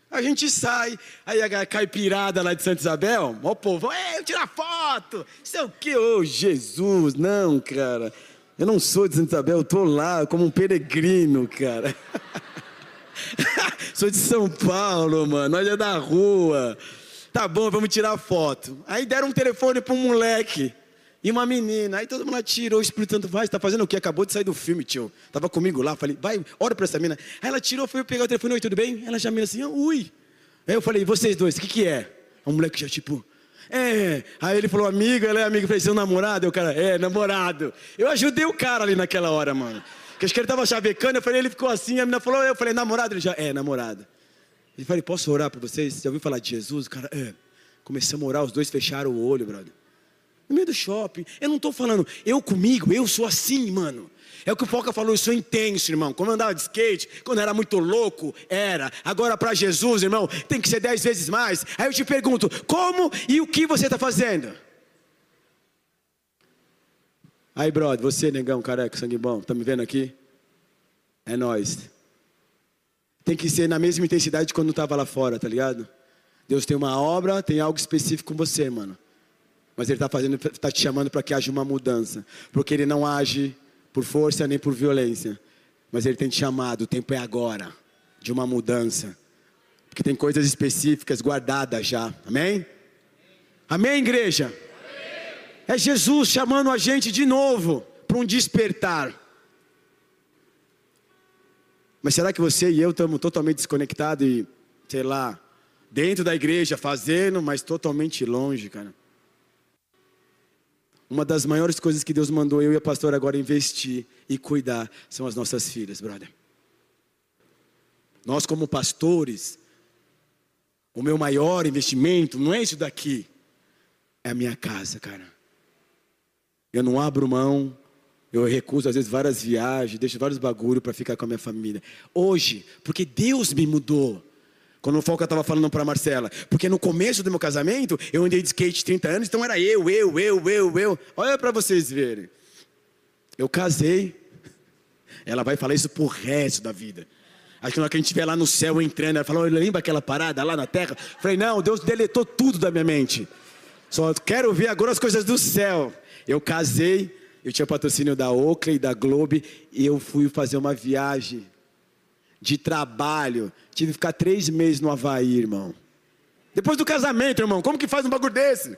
a gente sai, aí a caipirada lá de Santa Isabel, o povo, ei, tirar foto, sei o que, ô Jesus, não, cara. Eu não sou de Santa Isabel, eu tô lá como um peregrino, cara. Sou de São Paulo, mano. É da rua. Tá bom, vamos tirar foto. Aí deram um telefone um moleque e uma menina. Aí todo mundo tirou, o Espírito Santo vai, está fazendo o quê? Acabou de sair do filme, tio. Tava comigo lá, falei, vai, ora para essa menina. Aí ela tirou, foi pegar o telefone, oi, tudo bem? Ela já me assim, ui. Aí eu falei, vocês dois, o que que é? O moleque já tipo, é. Aí ele falou, amigo, ela é amigo. Eu falei, seu namorado? Aí o cara, é, namorado. Eu ajudei o cara ali naquela hora, mano. Porque acho que ele tava chavecando, eu falei, ele ficou assim, a menina falou, eu falei, namorado? Ele já, é, namorado. Ele falou, posso orar por vocês? Você já ouviu falar de Jesus? O cara, é. Começamos a orar, os dois fecharam o olho, brother. No meio do shopping. Eu não estou falando, eu comigo, eu sou assim, mano. É o que o Foca falou, eu sou intenso, irmão. Quando eu andava de skate, quando era muito louco, era. Agora para Jesus, irmão, tem que ser dez vezes mais. Aí eu te pergunto, como e o que você está fazendo? Aí, brother, você, negão, careca, sangue bom, tá me vendo aqui? É nós. Tem que ser na mesma intensidade de quando estava lá fora, tá ligado? Deus tem uma obra, tem algo específico com você, mano. Mas Ele está fazendo, está te chamando para que haja uma mudança, porque Ele não age por força nem por violência, mas Ele tem te chamado. O tempo é agora de uma mudança, porque tem coisas específicas guardadas já. Amém? Amém, igreja. É Jesus chamando a gente de novo para um despertar. Mas será que você e eu estamos totalmente desconectados e, sei lá, dentro da igreja fazendo, mas totalmente longe, cara? Uma das maiores coisas que Deus mandou eu e a pastora agora investir e cuidar são as nossas filhas, brother. Nós, como pastores, o meu maior investimento não é isso daqui, é a minha casa, cara. Eu não abro mão, eu recuso às vezes várias viagens, deixo vários bagulho para ficar com a minha família. Hoje, porque Deus me mudou. Quando o Foca estava falando para Marcela, porque no começo do meu casamento eu andei de skate 30 anos, então era eu, eu, eu, eu, eu. Olha para vocês verem. Eu casei. Ela vai falar isso pro resto da vida. Acho que na hora que a gente estiver lá no céu entrando, ela falou, lembra aquela parada lá na terra? Eu falei, não, Deus deletou tudo da minha mente. Só quero ver agora as coisas do céu. Eu casei, eu tinha patrocínio da Oakley, da Globe, e eu fui fazer uma viagem de trabalho. Tive que ficar três meses no Havaí, irmão. Depois do casamento, irmão, como que faz um bagulho desse?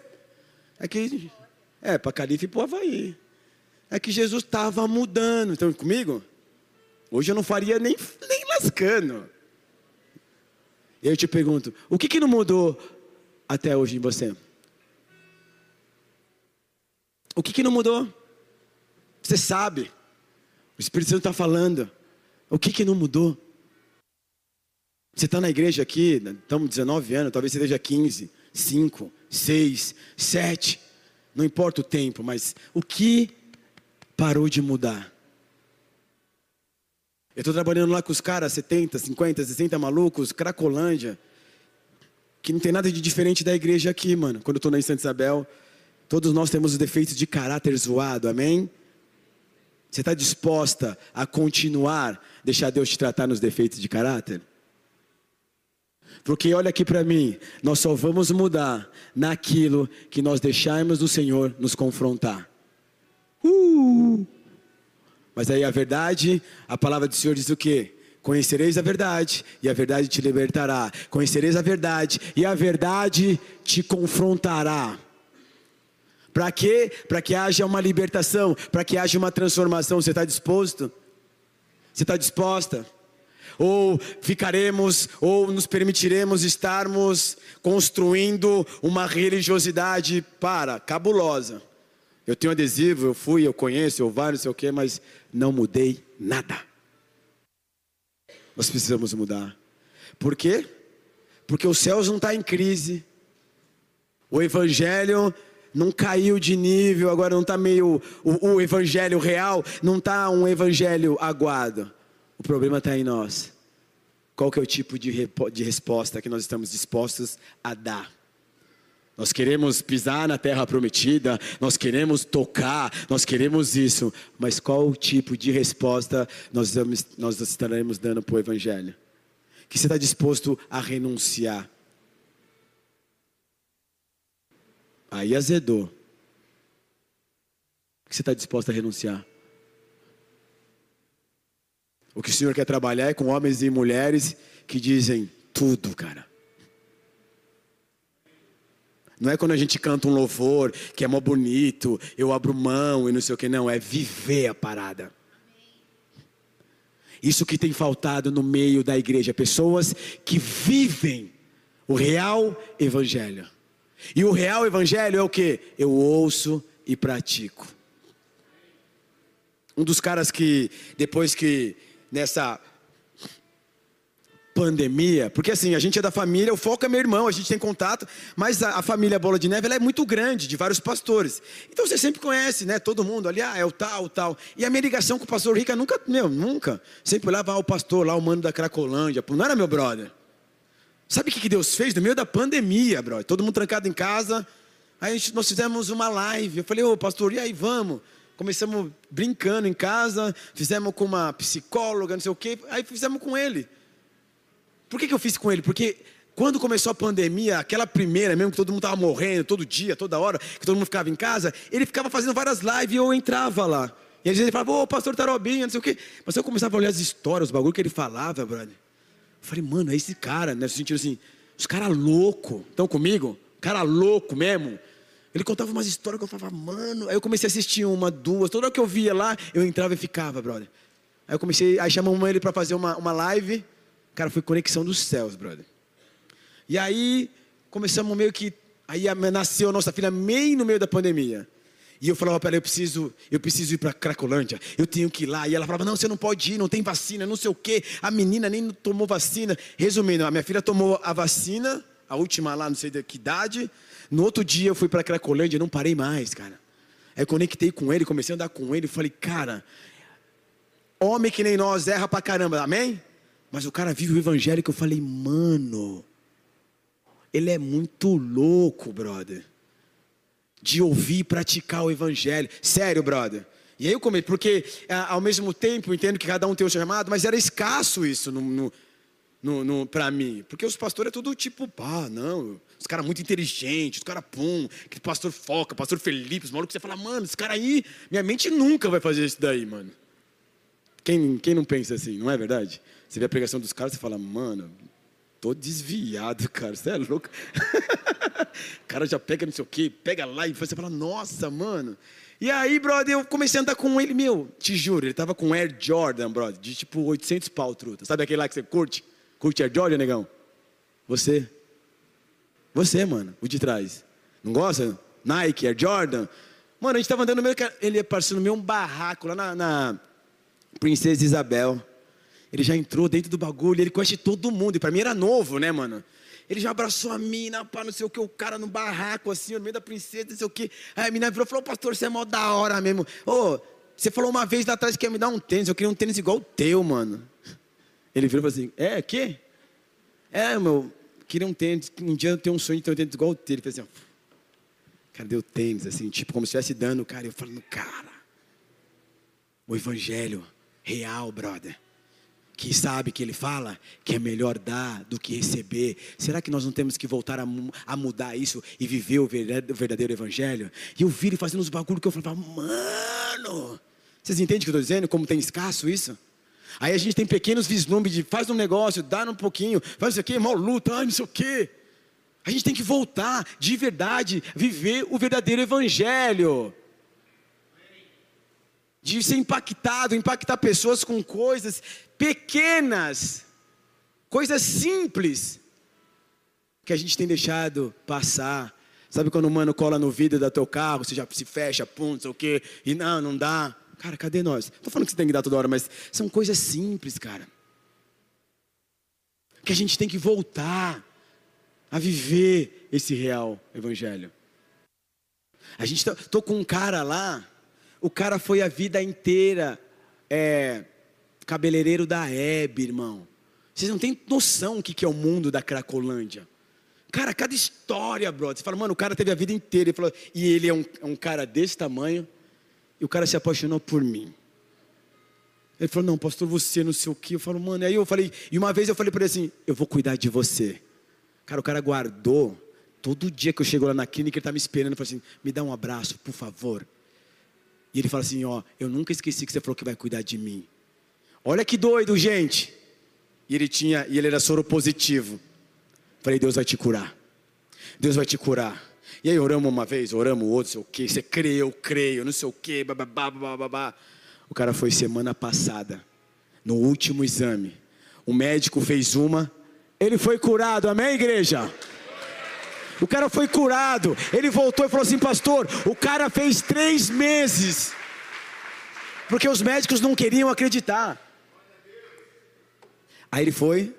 É que, é, para Calife e para o Havaí. É que Jesus estava mudando. Estão comigo? Hoje eu não faria nem, nem lascando. Eu te pergunto, o que, que não mudou até hoje em você? O que, que não mudou? Você sabe. O Espírito Santo está falando. O que, que não mudou? Você está na igreja aqui, estamos 19 anos, talvez você esteja 15, 5, 6, 7. Não importa o tempo, mas o que parou de mudar? Eu estou trabalhando lá com os caras, 70, 50, 60 malucos, Cracolândia, que não tem nada de diferente da igreja aqui, mano. Quando eu estou na Santa Isabel, Todos nós temos os defeitos de caráter zoado, amém? Você está disposta a continuar, deixar Deus te tratar nos defeitos de caráter? Porque olha aqui para mim, nós só vamos mudar naquilo que nós deixarmos o Senhor nos confrontar. Uh! Mas aí a verdade, a palavra do Senhor diz o quê? Conhecereis a verdade, e a verdade te libertará. Conhecereis a verdade, e a verdade te confrontará. Para quê? Para que haja uma libertação, para que haja uma transformação. Você está disposto? Você está disposta? Ou ficaremos, ou nos permitiremos estarmos construindo uma religiosidade para, cabulosa. Eu tenho adesivo, eu fui, eu conheço, eu vários, sei o quê, mas não mudei nada. Nós precisamos mudar. Por quê? Porque os céus não estão tá em crise. O evangelho não caiu de nível, agora não está meio. O, o, evangelho real não está um evangelho aguado. O problema está em nós. Qual que é o tipo de, de resposta que nós estamos dispostos a dar? Nós queremos pisar na terra prometida, nós queremos tocar, nós queremos isso, mas qual o tipo de resposta nós, nós estaremos dando para o Evangelho? Que você está disposto a renunciar? Aí azedou. O que você está disposto a renunciar? O que o Senhor quer trabalhar é com homens e mulheres que dizem tudo, cara. Não é quando a gente canta um louvor que é mó bonito, eu abro mão e não sei o que, não. É viver a parada. Isso que tem faltado no meio da igreja, pessoas que vivem o real evangelho. E o real evangelho é o que? Eu ouço e pratico. Um dos caras que, depois que nessa pandemia, porque assim, a gente é da família, o foco é meu irmão, a gente tem contato, mas a, a família Bola de Neve é muito grande, de vários pastores. Então você sempre conhece, né? Todo mundo ali, ah, é o tal, o tal. E a minha ligação com o pastor Rica nunca, meu, nunca. Sempre olhava ah, o pastor lá, o mano da Cracolândia, não era meu brother. Sabe o que Deus fez no meio da pandemia, brother? Todo mundo trancado em casa. Aí gente, nós fizemos uma live. Eu falei, ô pastor, e aí, vamos? Começamos brincando em casa, fizemos com uma psicóloga, não sei o quê, aí fizemos com ele. Por que, que eu fiz com ele? Porque quando começou a pandemia, aquela primeira mesmo, que todo mundo estava morrendo, todo dia, toda hora, que todo mundo ficava em casa, ele ficava fazendo várias lives e eu entrava lá. E às vezes ele falava, ô pastor Tarobinha, não sei o quê. Mas eu começava a olhar as histórias, os bagulho que ele falava, brother. Eu falei, mano, é esse cara, né? No sentido assim, os caras loucos, estão comigo? Cara louco mesmo. Ele contava umas histórias que eu falava, mano. Aí eu comecei a assistir uma, duas. Toda hora que eu via lá, eu entrava e ficava, brother. Aí eu comecei, aí chamamos ele para fazer uma, uma live. Cara, foi conexão dos céus, brother. E aí começamos meio que. Aí nasceu a nossa filha meio no meio da pandemia. E eu falava para ela, eu preciso, eu preciso ir para Cracolândia, eu tenho que ir lá. E ela falava, não, você não pode ir, não tem vacina, não sei o quê. A menina nem tomou vacina. Resumindo, a minha filha tomou a vacina, a última lá, não sei de que idade. No outro dia eu fui para Cracolândia e não parei mais, cara. Aí conectei com ele, comecei a andar com ele falei, cara, homem que nem nós erra pra caramba, amém? Mas o cara vive o evangelho que eu falei, mano, ele é muito louco, brother. De ouvir e praticar o evangelho. Sério, brother. E aí eu comecei, porque ao mesmo tempo eu entendo que cada um tem o seu chamado, mas era escasso isso no, no, no, no para mim. Porque os pastores é tudo tipo, pá, não, os caras muito inteligentes, os caras pum, que pastor foca, pastor Felipe, os malucos, você fala, mano, esse cara aí, minha mente nunca vai fazer isso daí, mano. Quem, quem não pensa assim, não é verdade? Você vê a pregação dos caras, você fala, mano, tô desviado, cara, você é louco. o cara já pega não sei o quê, pega lá e você fala, nossa, mano. E aí, brother, eu comecei a andar com ele, meu, te juro, ele tava com Air Jordan, brother, de tipo 800 pau, truta. Sabe aquele lá que você curte? Curte Air Jordan, negão? Você? Você, mano, o de trás. Não gosta? Nike, Air Jordan. Mano, a gente tava andando no meio, ele apareceu no meio um barraco lá na, na Princesa Isabel. Ele já entrou dentro do bagulho, ele conhece todo mundo. E para mim era novo, né, mano? Ele já abraçou a mina, pá, não sei o que, o cara no barraco, assim, no meio da princesa, não sei o que. Aí a mina virou e falou: Pastor, você é mó da hora mesmo. Ô, você falou uma vez lá atrás que ia me dar um tênis, eu queria um tênis igual o teu, mano. Ele virou e falou assim: É, quê? É, meu, queria um tênis, um dia eu tenho um sonho de ter um tênis igual o teu. Ele fez assim: ó, Cadê o tênis? Assim, tipo, como se estivesse dando, cara. Eu falando, cara, o evangelho real, brother que sabe que ele fala que é melhor dar do que receber. Será que nós não temos que voltar a, a mudar isso e viver o verdadeiro evangelho? E eu viro fazendo uns bagulho que eu falava, mano, vocês entendem o que eu estou dizendo? Como tem escasso isso? Aí a gente tem pequenos vislumbres de faz um negócio, dá um pouquinho, faz isso aqui, mal luta, ai, não sei o quê. A gente tem que voltar de verdade, viver o verdadeiro evangelho de ser impactado, impactar pessoas com coisas pequenas, coisas simples, que a gente tem deixado passar. Sabe quando o mano cola no vidro do teu carro, você já se fecha, pum, não sei o quê, e não, não dá. Cara, cadê nós? Não tô falando que você tem que dar toda hora, mas são coisas simples, cara. Que a gente tem que voltar a viver esse real evangelho. A gente tá, tô com um cara lá, o cara foi a vida inteira é, cabeleireiro da Hebe, irmão. Vocês não têm noção o que é o mundo da Cracolândia. Cara, cada história, brother. Você fala, mano, o cara teve a vida inteira. Ele falou, e ele é um, é um cara desse tamanho. E o cara se apaixonou por mim. Ele falou, não, pastor, você não sei o que. Eu falo, mano, aí eu falei, e uma vez eu falei para ele assim, eu vou cuidar de você. Cara, o cara guardou. Todo dia que eu chego lá na clínica, ele tá me esperando. Falei assim, me dá um abraço, por favor. E ele fala assim, ó, eu nunca esqueci que você falou que vai cuidar de mim. Olha que doido, gente. E ele tinha, e ele era soro positivo. Falei, Deus vai te curar. Deus vai te curar. E aí oramos uma vez, oramos outro, sei o que, você crê, eu creio, não sei o que, babá, babá. O cara foi semana passada, no último exame. O médico fez uma, ele foi curado, amém, igreja? O cara foi curado, ele voltou e falou assim, pastor, o cara fez três meses, porque os médicos não queriam acreditar. Aí ele foi,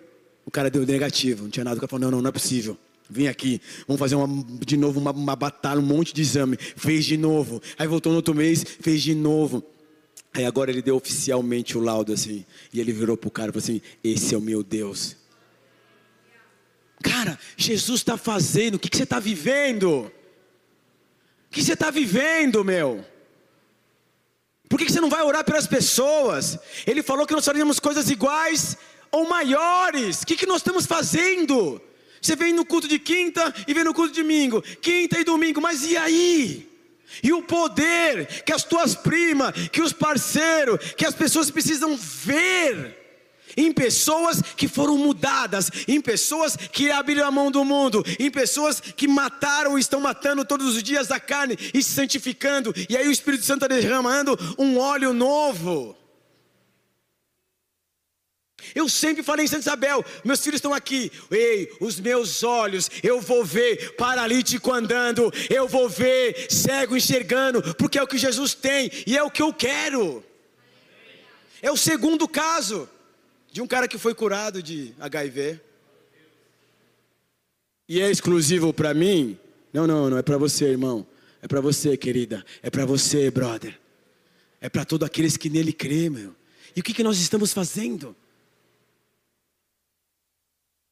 o cara deu negativo, não tinha nada. O cara falou: não, não, não é possível. Vim aqui, vamos fazer uma, de novo uma, uma batalha, um monte de exame. Fez de novo. Aí voltou no outro mês, fez de novo. Aí agora ele deu oficialmente o laudo assim. E ele virou pro cara e falou assim: Esse é o meu Deus. Cara, Jesus está fazendo, o que, que você está vivendo? O que você está vivendo, meu? Por que, que você não vai orar pelas pessoas? Ele falou que nós faríamos coisas iguais ou maiores. O que, que nós estamos fazendo? Você vem no culto de quinta e vem no culto de domingo, quinta e domingo, mas e aí? E o poder que as tuas primas, que os parceiros, que as pessoas precisam ver em pessoas que foram mudadas, em pessoas que abriram a mão do mundo, em pessoas que mataram e estão matando todos os dias a carne e se santificando, e aí o Espírito Santo está derramando um óleo novo. Eu sempre falei em Santa Isabel, meus filhos estão aqui. Ei, os meus olhos, eu vou ver paralítico andando, eu vou ver cego enxergando, porque é o que Jesus tem e é o que eu quero. É o segundo caso de um cara que foi curado de HIV. E é exclusivo para mim? Não, não, não é para você, irmão. É para você, querida. É para você, brother. É para todos aqueles que nele crê, meu. E o que, que nós estamos fazendo?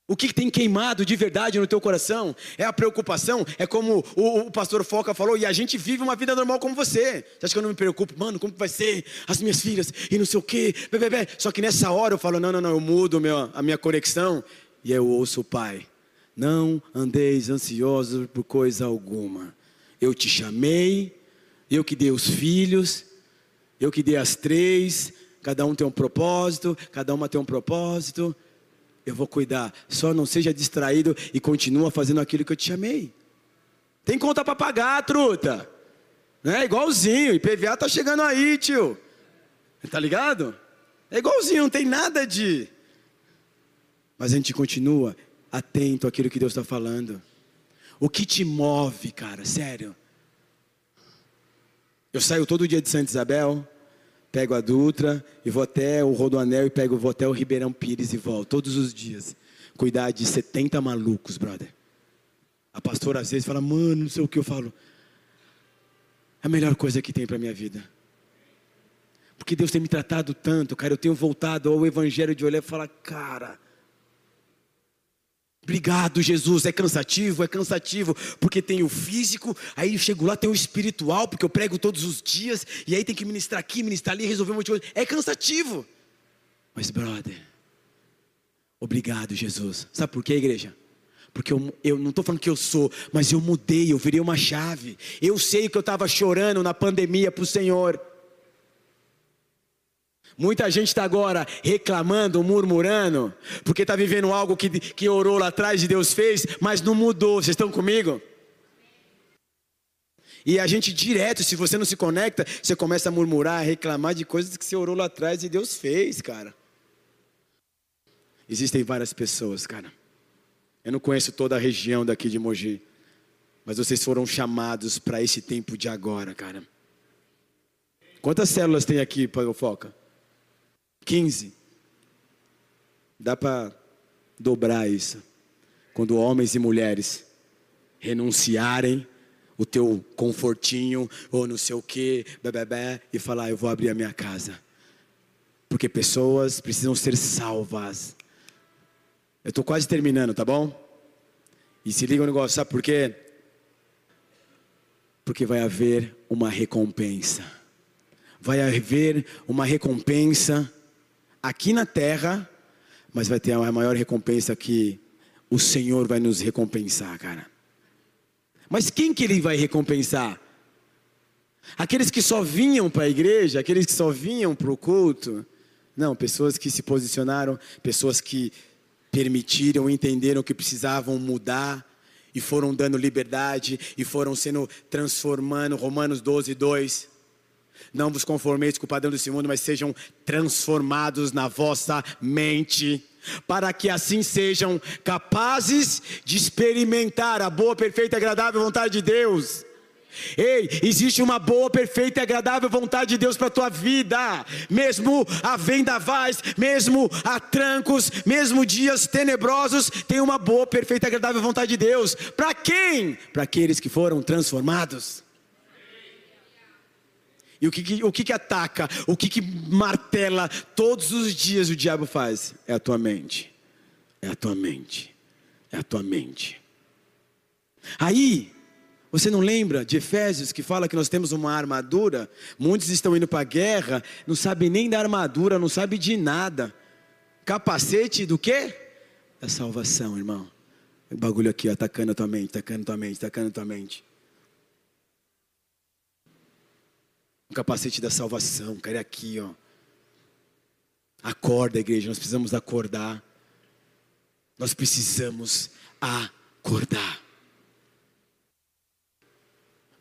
O que tem queimado de verdade no teu coração? É a preocupação? É como o, o, pastor Foca falou, e a gente vive uma vida normal como você. Você acha que eu não me preocupo? Mano, como vai ser? As minhas filhas e não sei o quê. Bebê, Só que nessa hora eu falo, não, não, não, eu mudo meu, a minha conexão e eu ouço o Pai. Não andeis ansiosos por coisa alguma. Eu te chamei, eu que dei os filhos, eu que dei as três, cada um tem um propósito, cada uma tem um propósito eu vou cuidar. Só não seja distraído e continua fazendo aquilo que eu te chamei. Tem conta para pagar, truta. É igualzinho, IPVA tá chegando aí, tio. Tá ligado? É igualzinho, não tem nada de. Mas a gente continua atento àquilo que Deus está falando. O que te move, cara, sério? Eu saio todo dia de Santa Isabel, pego a Dutra e vou até o Rodoanel e pego, vou até o Ribeirão Pires e volto, todos os dias. Cuidar de 70 malucos, brother. A pastora às vezes fala, mano, não sei o que eu falo. É a melhor coisa que tem para minha vida. Porque Deus tem me tratado tanto, cara. Eu tenho voltado ao Evangelho de olhar e falar, cara, Obrigado, Jesus. É cansativo, é cansativo, porque tem o físico, aí eu chego lá, tem o espiritual, porque eu prego todos os dias, e aí tem que ministrar aqui, ministrar ali, resolver um monte de coisa. É cansativo. Mas, brother, obrigado, Jesus. Sabe por quê, igreja? Porque eu, eu não estou falando que eu sou, mas eu mudei, eu virei uma chave. Eu sei que eu estava chorando na pandemia para o Senhor. Muita gente está agora reclamando, murmurando, porque está vivendo algo que, que orou lá atrás e Deus fez, mas não mudou. Vocês estão comigo? E a gente direto, se você não se conecta, você começa a murmurar, a reclamar de coisas que você orou lá atrás e Deus fez, cara. Existem várias pessoas, cara. Eu não conheço toda a região daqui de Mogi, mas vocês foram chamados para esse tempo de agora, cara. Quantas células tem aqui, Foca? 15. Dá para dobrar isso. Quando homens e mulheres renunciarem o teu confortinho ou não sei o que, bebê, e falar: Eu vou abrir a minha casa. Porque pessoas precisam ser salvas. Eu estou quase terminando, tá bom? E se liga o negócio, sabe por quê? Porque vai haver uma recompensa. Vai haver uma recompensa aqui na terra, mas vai ter a maior recompensa que o Senhor vai nos recompensar, cara. Mas quem que ele vai recompensar? Aqueles que só vinham para a igreja, aqueles que só vinham para o culto? Não, pessoas que se posicionaram, pessoas que permitiram, entenderam que precisavam mudar e foram dando liberdade e foram sendo transformando. Romanos 12, 2. Não vos conformeis com o padrão desse mundo, mas sejam transformados na vossa mente, para que assim sejam capazes de experimentar a boa, perfeita e agradável vontade de Deus. Ei, existe uma boa, perfeita e agradável vontade de Deus para a tua vida, mesmo a vendavais, mesmo a trancos, mesmo dias tenebrosos, tem uma boa, perfeita e agradável vontade de Deus. Para quem? Para aqueles que foram transformados. E o que, o que, que ataca, o que, que martela todos os dias o diabo faz? É a tua mente. É a tua mente. É a tua mente. Aí, você não lembra de Efésios que fala que nós temos uma armadura? Muitos estão indo para a guerra, não sabem nem da armadura, não sabem de nada. Capacete do quê? Da salvação, irmão. O bagulho aqui, atacando a tua mente, atacando a tua mente, atacando a tua mente. O capacete da salvação, cara, é aqui, ó. Acorda, igreja, nós precisamos acordar. Nós precisamos acordar.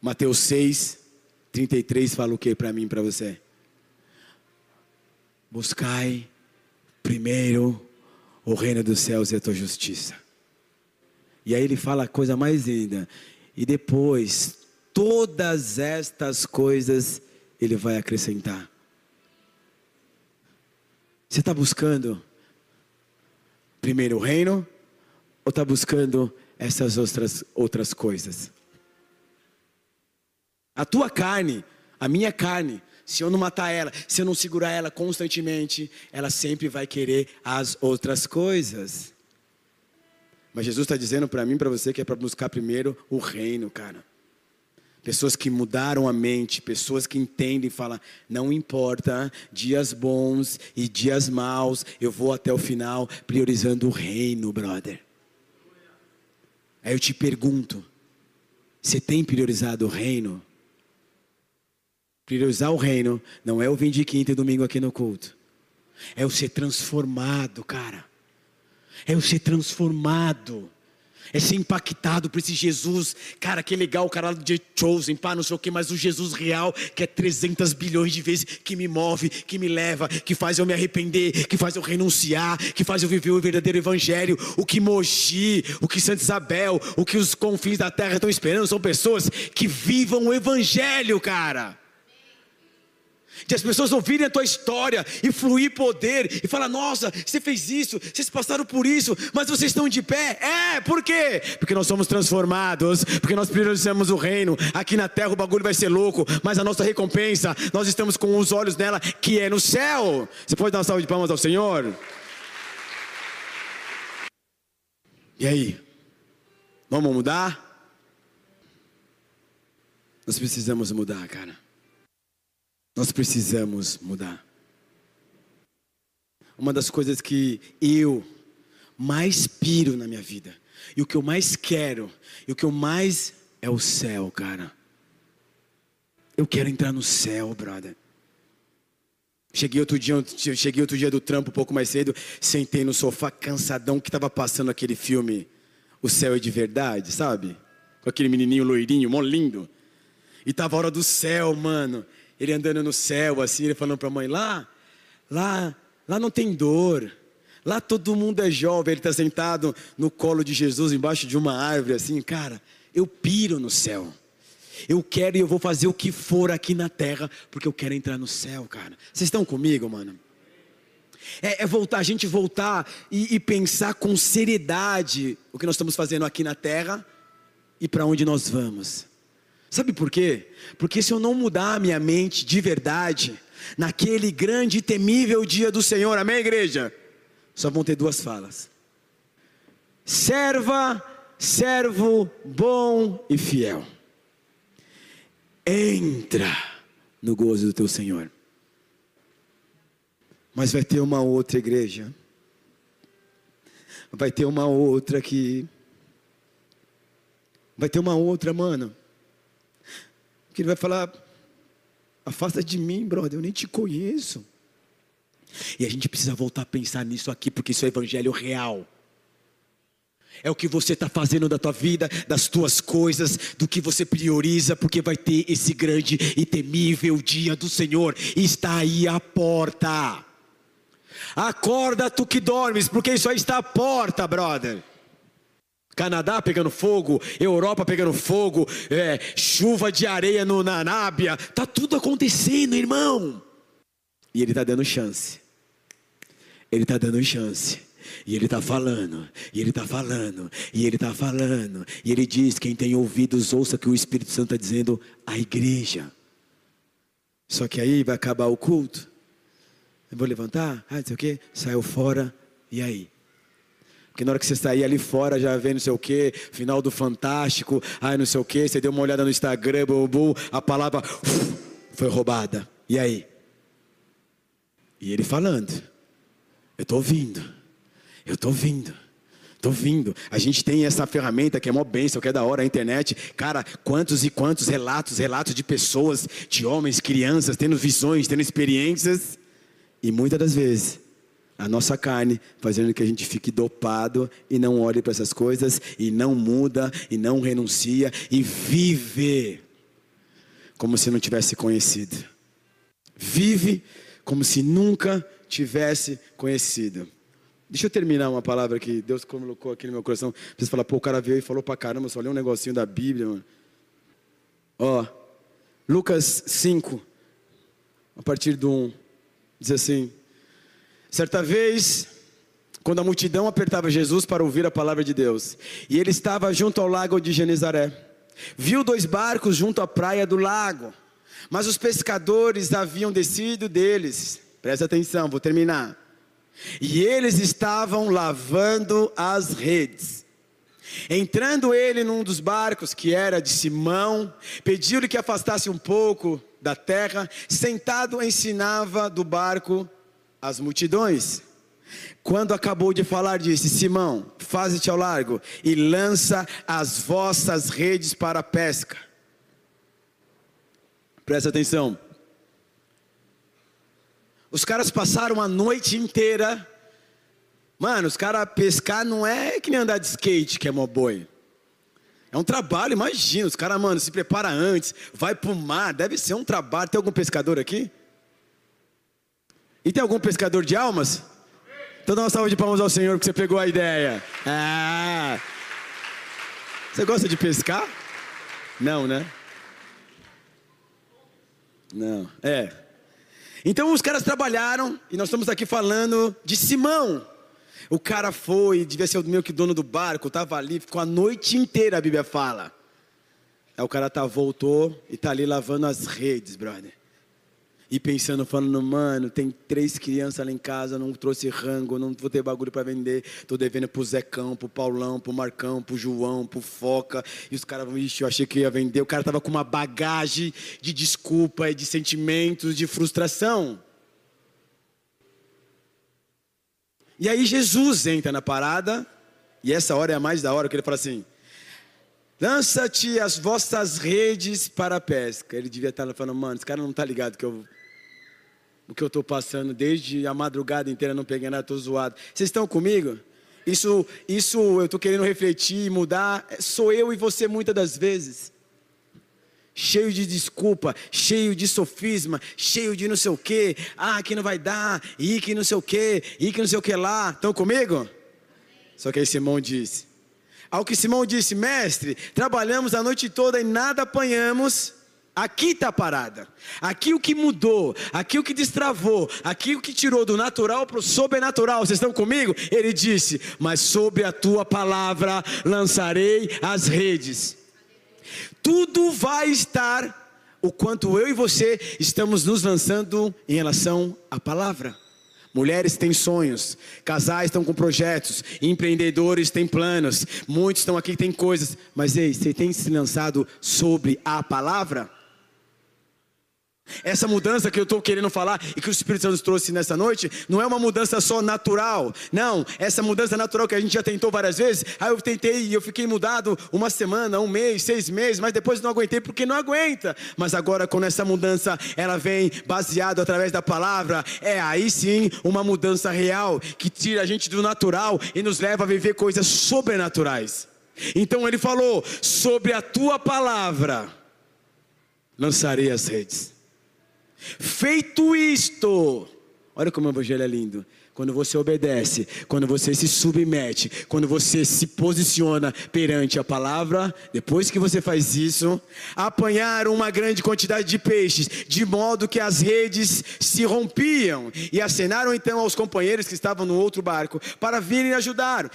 Mateus 6, 33 fala o que para mim para você? Buscai primeiro o reino dos céus e a tua justiça. E aí ele fala a coisa mais linda. E depois, todas estas coisas ele vai acrescentar. Você está buscando primeiro o reino ou está buscando essas outras, outras coisas? A tua carne, a minha carne, se eu não matar ela, se eu não segurar ela constantemente, ela sempre vai querer as outras coisas. Mas Jesus está dizendo para mim, para você, que é para buscar primeiro o reino, cara. Pessoas que mudaram a mente, pessoas que entendem e falam: não importa, dias bons e dias maus, eu vou até o final priorizando o reino, brother. Aí eu te pergunto: você tem priorizado o reino? Priorizar o reino não é o vir de quinta e domingo aqui no culto. É o ser transformado, cara. É o ser transformado. É ser impactado por esse Jesus. Cara, que legal o cara de Chosen, pá, não sei o que, mas o Jesus real, que é 300 bilhões de vezes, que me move, que me leva, que faz eu me arrepender, que faz eu renunciar, que faz eu viver o verdadeiro evangelho. O que Mogi, o que Santa Isabel, o que os confins da terra estão esperando são pessoas que vivam o evangelho, cara de as pessoas ouvirem a tua história e fluir poder e falar: nossa, você fez isso, vocês passaram por isso, mas vocês estão de pé. É, por quê? Porque nós somos transformados, porque nós priorizamos o reino. Aqui na terra o bagulho vai ser louco, mas a nossa recompensa, nós estamos com os olhos nela, que é no céu. Você pode dar uma salva de palmas ao Senhor? E aí? Vamos mudar? Nós precisamos mudar, cara. Nós precisamos mudar. Uma das coisas que eu mais piro na minha vida, e o que eu mais quero, e o que eu mais é o céu, cara. Eu quero entrar no céu, brother. Cheguei outro dia, cheguei outro dia do trampo um pouco mais cedo, sentei no sofá cansadão que estava passando aquele filme O Céu é de Verdade, sabe? Com aquele menininho loirinho, mó lindo. E tava a hora do céu, mano ele andando no céu, assim, ele falando para a mãe: lá, lá, lá não tem dor. Lá todo mundo é jovem, ele está sentado no colo de Jesus, embaixo de uma árvore, assim, cara, eu piro no céu. Eu quero e eu vou fazer o que for aqui na terra, porque eu quero entrar no céu, cara. Vocês estão comigo, mano? É, é, voltar, a gente voltar e, e pensar com seriedade o que nós estamos fazendo aqui na terra e para onde nós vamos. Sabe por quê? Porque se eu não mudar a minha mente de verdade, naquele grande e temível dia do Senhor, amém, igreja? Só vão ter duas falas: serva, servo bom e fiel. Entra no gozo do teu Senhor. Mas vai ter uma outra igreja. Vai ter uma outra que. Vai ter uma outra, mano que ele vai falar: afasta de mim, brother, eu nem te conheço. E a gente precisa voltar a pensar nisso aqui, porque isso é evangelho real. É o que você está fazendo da tua vida, das tuas coisas, do que você prioriza, porque vai ter esse grande e temível dia do Senhor. Está aí à porta. Acorda tu que dormes, porque isso aí está à porta, brother. Canadá pegando fogo, Europa pegando fogo, é, chuva de areia no, na Arábia, tá tudo acontecendo, irmão. E ele está dando chance. Ele está dando chance. E ele está falando, e ele está falando, e ele está falando, e ele diz: quem tem ouvidos, ouça que o Espírito Santo está dizendo à igreja. Só que aí vai acabar o culto. Eu vou levantar, ah, não sei o quê, saiu fora, e aí? Porque na hora que você sair ali fora, já vê não sei o quê, final do Fantástico, ai não sei o quê, você deu uma olhada no Instagram, bum, a palavra uf, foi roubada. E aí? E ele falando, eu estou ouvindo. Eu estou vindo. Estou vindo. A gente tem essa ferramenta que é mó bênção, que é da hora, a internet. Cara, quantos e quantos relatos, relatos de pessoas, de homens, crianças, tendo visões, tendo experiências. E muitas das vezes, a nossa carne fazendo que a gente fique dopado e não olhe para essas coisas, e não muda, e não renuncia, e vive como se não tivesse conhecido. Vive como se nunca tivesse conhecido. Deixa eu terminar uma palavra que Deus colocou aqui no meu coração. Você falar, pô, o cara veio e falou pra caramba, só leu um negocinho da Bíblia, mano. Ó, Lucas 5, a partir do 1, diz assim: Certa vez, quando a multidão apertava Jesus para ouvir a palavra de Deus, e ele estava junto ao lago de Genezaré, viu dois barcos junto à praia do lago, mas os pescadores haviam descido deles. Presta atenção, vou terminar e eles estavam lavando as redes. Entrando ele num dos barcos que era de Simão, pediu-lhe que afastasse um pouco da terra, sentado ensinava do barco as multidões. Quando acabou de falar, disse: Simão, faze-te ao largo e lança as vossas redes para a pesca. Presta atenção. Os caras passaram a noite inteira. Mano, os caras pescar não é que nem andar de skate, que é mó boi. É um trabalho, imagina. Os caras, mano, se prepara antes, vai pro mar, deve ser um trabalho. Tem algum pescador aqui? E tem algum pescador de almas? Então dá uma salva de palmas ao Senhor porque você pegou a ideia. Ah. Você gosta de pescar? Não, né? Não. É. Então os caras trabalharam, e nós estamos aqui falando de Simão. O cara foi, devia ser o meio que dono do barco, estava ali, ficou a noite inteira, a Bíblia fala. Aí o cara tá, voltou e tá ali lavando as redes, brother. E pensando, falando, mano, tem três crianças lá em casa, não trouxe rango, não vou ter bagulho para vender. Tô devendo pro Zecão, pro Paulão, pro Marcão, pro João, pro Foca. E os caras vão, ixi, eu achei que ia vender. O cara tava com uma bagagem de desculpa e de sentimentos, de frustração. E aí Jesus entra na parada, e essa hora é a mais da hora, que ele fala assim: Lança-te as vossas redes para a pesca. Ele devia estar falando, mano, esse cara não está ligado que eu o que eu estou passando desde a madrugada inteira, não peguei nada, estou zoado. Vocês estão comigo? Isso, isso eu estou querendo refletir mudar. Sou eu e você muitas das vezes. Cheio de desculpa, cheio de sofisma, cheio de não sei o que. Ah, que não vai dar, e que não sei o que, e que não sei o que lá. Estão comigo? Só que aí Simão disse. Ao que Simão disse, mestre, trabalhamos a noite toda e nada apanhamos. Aqui está a parada. Aqui o que mudou, aqui o que destravou, aqui o que tirou do natural para o sobrenatural. Vocês estão comigo? Ele disse: Mas sobre a tua palavra lançarei as redes. Tudo vai estar o quanto eu e você estamos nos lançando em relação à palavra. Mulheres têm sonhos, casais estão com projetos, empreendedores têm planos, muitos estão aqui têm coisas, mas ei, você tem se lançado sobre a palavra? Essa mudança que eu estou querendo falar e que o Espírito Santo trouxe nessa noite, não é uma mudança só natural. Não, essa mudança natural que a gente já tentou várias vezes. Aí eu tentei e eu fiquei mudado uma semana, um mês, seis meses, mas depois não aguentei porque não aguenta. Mas agora, quando essa mudança ela vem baseada através da palavra, é aí sim uma mudança real que tira a gente do natural e nos leva a viver coisas sobrenaturais. Então ele falou: sobre a tua palavra lançarei as redes. Feito isto, olha como o evangelho é lindo. Quando você obedece, quando você se submete, quando você se posiciona perante a palavra, depois que você faz isso, apanharam uma grande quantidade de peixes, de modo que as redes se rompiam, e acenaram então aos companheiros que estavam no outro barco para virem ajudar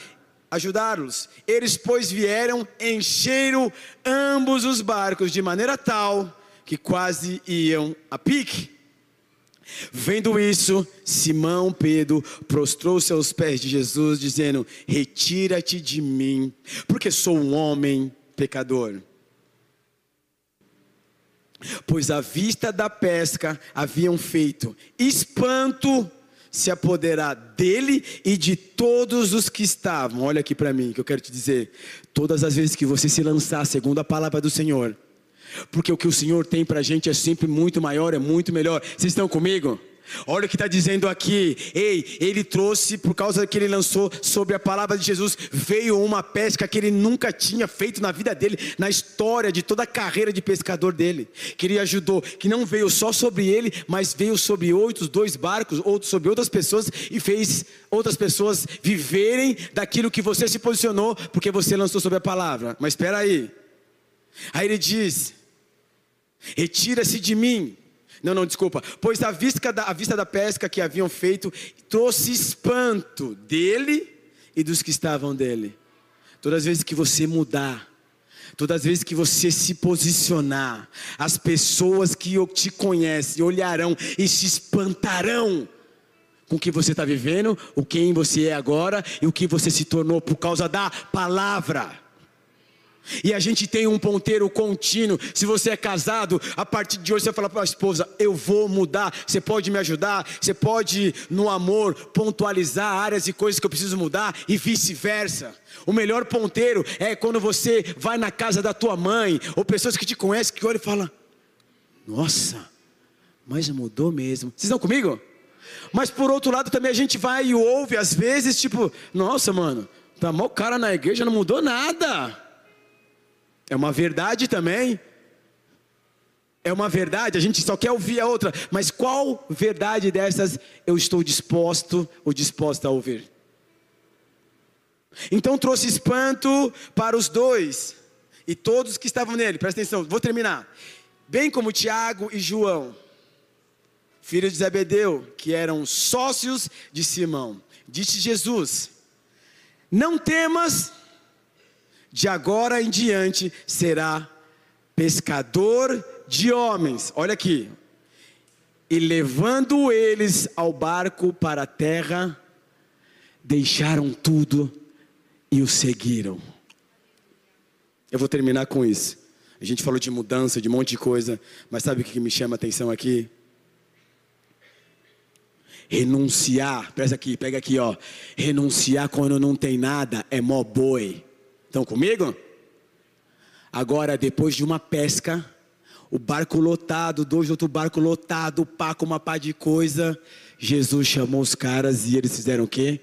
ajudá-los. Eles, pois, vieram, encheram ambos os barcos de maneira tal que quase iam a pique. Vendo isso, Simão Pedro prostrou-se aos pés de Jesus, dizendo: Retira-te de mim, porque sou um homem pecador. Pois à vista da pesca haviam feito espanto se apoderar dele e de todos os que estavam. Olha aqui para mim, que eu quero te dizer: todas as vezes que você se lançar segundo a palavra do Senhor, porque o que o Senhor tem para a gente é sempre muito maior, é muito melhor. Vocês estão comigo? Olha o que está dizendo aqui. Ei, ele trouxe, por causa que ele lançou sobre a palavra de Jesus, veio uma pesca que ele nunca tinha feito na vida dele, na história de toda a carreira de pescador dele. Que ele ajudou, que não veio só sobre ele, mas veio sobre outros dois barcos, outros sobre outras pessoas e fez outras pessoas viverem daquilo que você se posicionou, porque você lançou sobre a palavra. Mas espera aí. Aí ele diz: Retira-se de mim. Não, não, desculpa. Pois a vista, da, a vista da pesca que haviam feito trouxe espanto dele e dos que estavam dele. Todas as vezes que você mudar, todas as vezes que você se posicionar, as pessoas que te conhecem olharão e se espantarão com o que você está vivendo, o quem você é agora e o que você se tornou por causa da palavra. E a gente tem um ponteiro contínuo. Se você é casado, a partir de hoje você fala para a esposa: Eu vou mudar. Você pode me ajudar. Você pode, no amor, pontualizar áreas e coisas que eu preciso mudar e vice-versa. O melhor ponteiro é quando você vai na casa da tua mãe ou pessoas que te conhecem que olham e falam: Nossa, mas mudou mesmo. Vocês estão comigo? Mas por outro lado também a gente vai e ouve às vezes tipo: Nossa, mano, tá mal cara na igreja, não mudou nada. É uma verdade também. É uma verdade, a gente só quer ouvir a outra, mas qual verdade dessas eu estou disposto ou disposta a ouvir? Então trouxe espanto para os dois e todos que estavam nele, presta atenção, vou terminar. Bem como Tiago e João, filhos de Zebedeu, que eram sócios de Simão. Disse Jesus: Não temas, de agora em diante será pescador de homens. Olha aqui. E levando eles ao barco para a terra, deixaram tudo e o seguiram. Eu vou terminar com isso. A gente falou de mudança, de um monte de coisa, mas sabe o que me chama a atenção aqui? Renunciar, presta aqui, pega aqui, ó. Renunciar quando não tem nada é mó boi. Estão comigo? Agora, depois de uma pesca, o barco lotado, dois outro barco lotado, pá com uma pá de coisa, Jesus chamou os caras e eles fizeram o quê?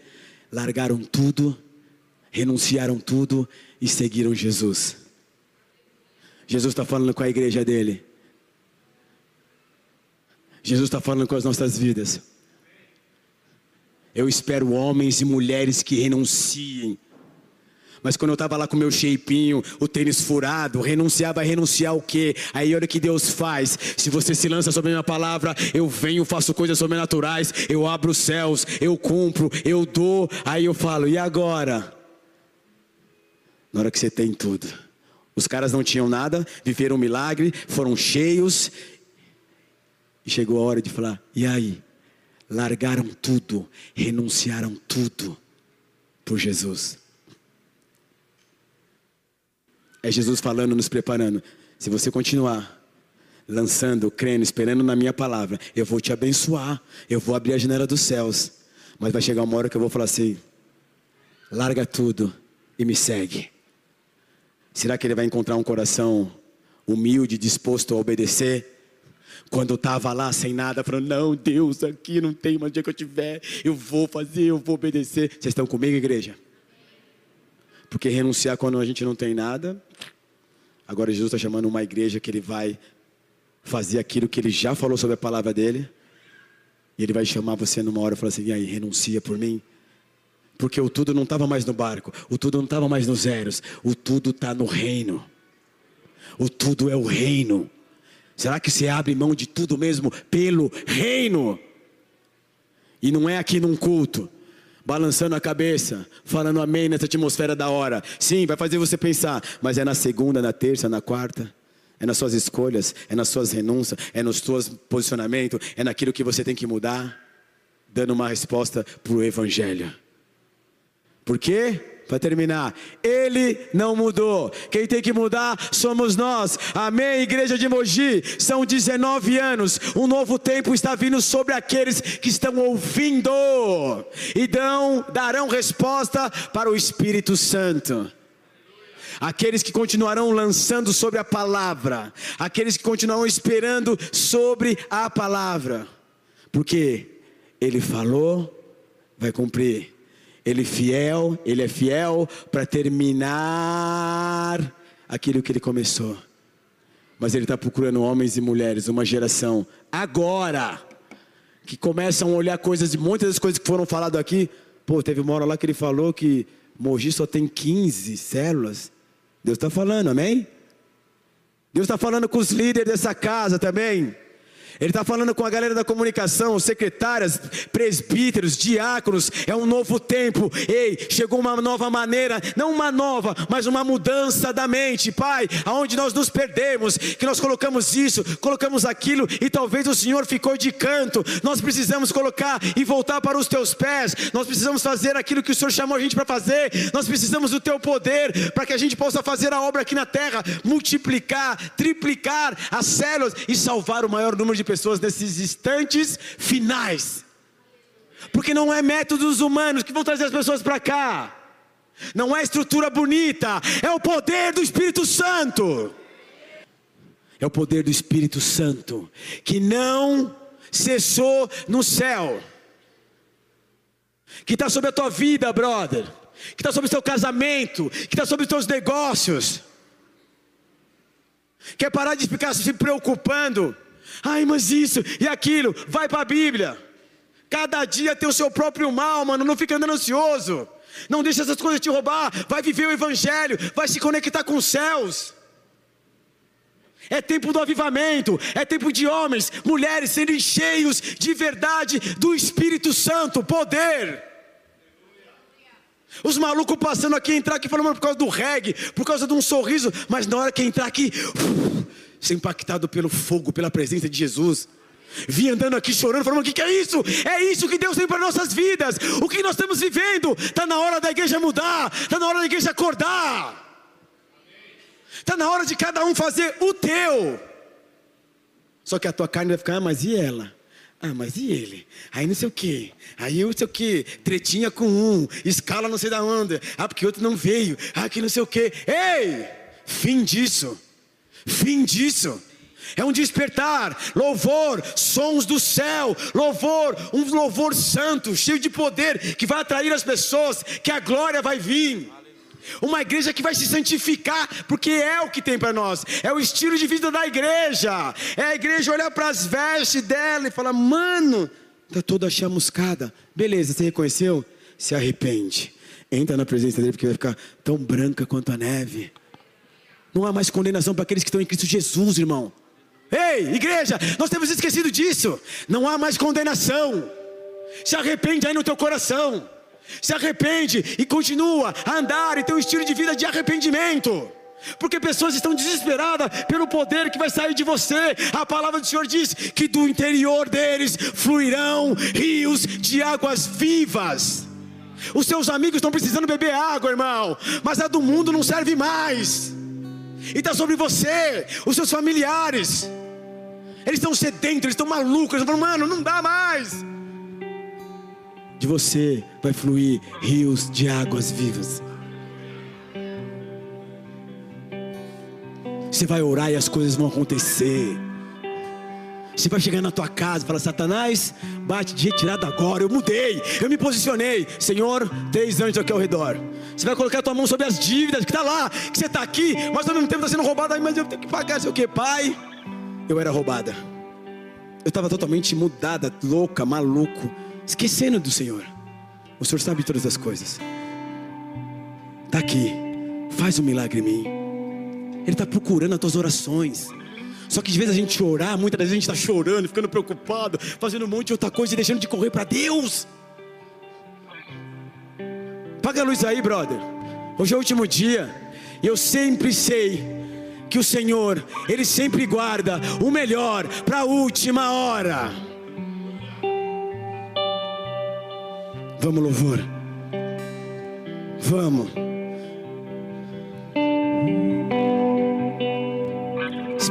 Largaram tudo, renunciaram tudo e seguiram Jesus. Jesus está falando com a igreja dele. Jesus está falando com as nossas vidas. Eu espero homens e mulheres que renunciem mas quando eu estava lá com meu shapeinho, o tênis furado, renunciava a renunciar o quê? Aí olha o que Deus faz. Se você se lança sobre a minha palavra, eu venho, faço coisas sobrenaturais, eu abro os céus, eu cumpro, eu dou. Aí eu falo, e agora? Na hora que você tem tudo. Os caras não tinham nada, viveram um milagre, foram cheios. E chegou a hora de falar: e aí? Largaram tudo, renunciaram tudo por Jesus. É Jesus falando, nos preparando. Se você continuar lançando, crendo, esperando na minha palavra, eu vou te abençoar, eu vou abrir a janela dos céus. Mas vai chegar uma hora que eu vou falar assim: larga tudo e me segue. Será que ele vai encontrar um coração humilde, disposto a obedecer? Quando eu estava lá sem nada, falando, não, Deus, aqui não tem, mas o dia que eu tiver, eu vou fazer, eu vou obedecer. Vocês estão comigo, igreja? Porque renunciar quando a gente não tem nada. Agora Jesus está chamando uma igreja que ele vai fazer aquilo que ele já falou sobre a palavra dele. E ele vai chamar você numa hora e falar assim: e aí, renuncia por mim? Porque o tudo não estava mais no barco, o tudo não estava mais nos zeros, o tudo está no reino. O tudo é o reino. Será que você abre mão de tudo mesmo pelo reino? E não é aqui num culto, balançando a cabeça, falando amém nessa atmosfera da hora. Sim, vai fazer você pensar, mas é na segunda, na terça, na quarta. É nas suas escolhas, é nas suas renúncias, é nos seus posicionamentos, é naquilo que você tem que mudar, dando uma resposta para o Evangelho. Por quê? Para terminar, ele não mudou. Quem tem que mudar somos nós. Amém, igreja de Mogi. São 19 anos. Um novo tempo está vindo sobre aqueles que estão ouvindo e dão, darão resposta para o Espírito Santo aqueles que continuarão lançando sobre a palavra, aqueles que continuarão esperando sobre a palavra, porque Ele falou, vai cumprir. Ele fiel, Ele é fiel para terminar aquilo que Ele começou. Mas Ele está procurando homens e mulheres, uma geração agora que começam a olhar coisas, muitas das coisas que foram faladas aqui. Pô, teve uma hora lá que ele falou que Mogi só tem 15 células. Deus está falando, amém? Deus está falando com os líderes dessa casa também. Ele está falando com a galera da comunicação, secretárias, presbíteros, diáconos. É um novo tempo. Ei, chegou uma nova maneira, não uma nova, mas uma mudança da mente, Pai. Aonde nós nos perdemos, que nós colocamos isso, colocamos aquilo e talvez o Senhor ficou de canto. Nós precisamos colocar e voltar para os teus pés. Nós precisamos fazer aquilo que o Senhor chamou a gente para fazer. Nós precisamos do teu poder para que a gente possa fazer a obra aqui na terra, multiplicar, triplicar as células e salvar o maior número de pessoas nesses instantes finais. Porque não é métodos humanos que vão trazer as pessoas para cá. Não é estrutura bonita, é o poder do Espírito Santo. É o poder do Espírito Santo que não cessou no céu, que está sobre a tua vida, brother, que está sobre o seu casamento, que está sobre os teus negócios. Quer parar de ficar se preocupando Ai, mas isso e aquilo, vai para a Bíblia. Cada dia tem o seu próprio mal, mano. Não fica andando ansioso. Não deixa essas coisas te roubar. Vai viver o Evangelho. Vai se conectar com os céus. É tempo do avivamento. É tempo de homens, mulheres serem cheios de verdade do Espírito Santo, poder. Os malucos passando aqui, entrar aqui falando por causa do reggae, por causa de um sorriso, mas na hora que entrar aqui, ser impactado pelo fogo, pela presença de Jesus. Vim andando aqui chorando, falando: o que, que é isso? É isso que Deus tem para nossas vidas. O que nós estamos vivendo? Está na hora da igreja mudar, está na hora da igreja acordar. Está na hora de cada um fazer o teu. Só que a tua carne vai ficar, ah, mas e ela? Ah, mas e ele? Aí não sei o que. Aí não sei o que. Tretinha com um, escala não sei da onda. Ah, porque outro não veio. Ah, que não sei o que. Ei! Fim disso. Fim disso. É um despertar, louvor, sons do céu, louvor, um louvor santo, cheio de poder, que vai atrair as pessoas, que a glória vai vir. Uma igreja que vai se santificar, porque é o que tem para nós, é o estilo de vida da igreja. É a igreja olhar para as vestes dela e falar: mano, está toda chamuscada. Beleza, você reconheceu? Se arrepende. Entra na presença dele, porque vai ficar tão branca quanto a neve. Não há mais condenação para aqueles que estão em Cristo Jesus, irmão. Ei, igreja, nós temos esquecido disso. Não há mais condenação. Se arrepende aí no teu coração. Se arrepende e continua a andar e ter um estilo de vida de arrependimento. Porque pessoas estão desesperadas pelo poder que vai sair de você. A palavra do Senhor diz que do interior deles fluirão rios de águas vivas. Os seus amigos estão precisando beber água, irmão, mas a do mundo não serve mais e está sobre você, os seus familiares. Eles estão sedentos, eles estão malucos, eles falando, mano, não dá mais. De você vai fluir rios de águas vivas. Você vai orar e as coisas vão acontecer. Você vai chegar na tua casa e falar: Satanás, bate de retirada agora. Eu mudei, eu me posicionei. Senhor, três anjos aqui ao redor. Você vai colocar a tua mão sobre as dívidas que está lá, que você está aqui, mas ao mesmo tempo está sendo roubada. Mas eu tenho que pagar, sei o que, pai? Eu era roubada. Eu estava totalmente mudada, louca, maluco, esquecendo do Senhor. O Senhor sabe todas as coisas. Está aqui, faz um milagre em mim. Ele está procurando as tuas orações. Só que de vez a gente orar, muitas vezes a gente está chorando, ficando preocupado, fazendo um monte de outra coisa e deixando de correr para Deus. Paga a luz aí, brother. Hoje é o último dia. E eu sempre sei que o Senhor, Ele sempre guarda o melhor para a última hora. Vamos, louvor. Vamos.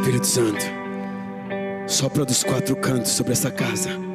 Espírito Santo, sopra dos quatro cantos sobre essa casa.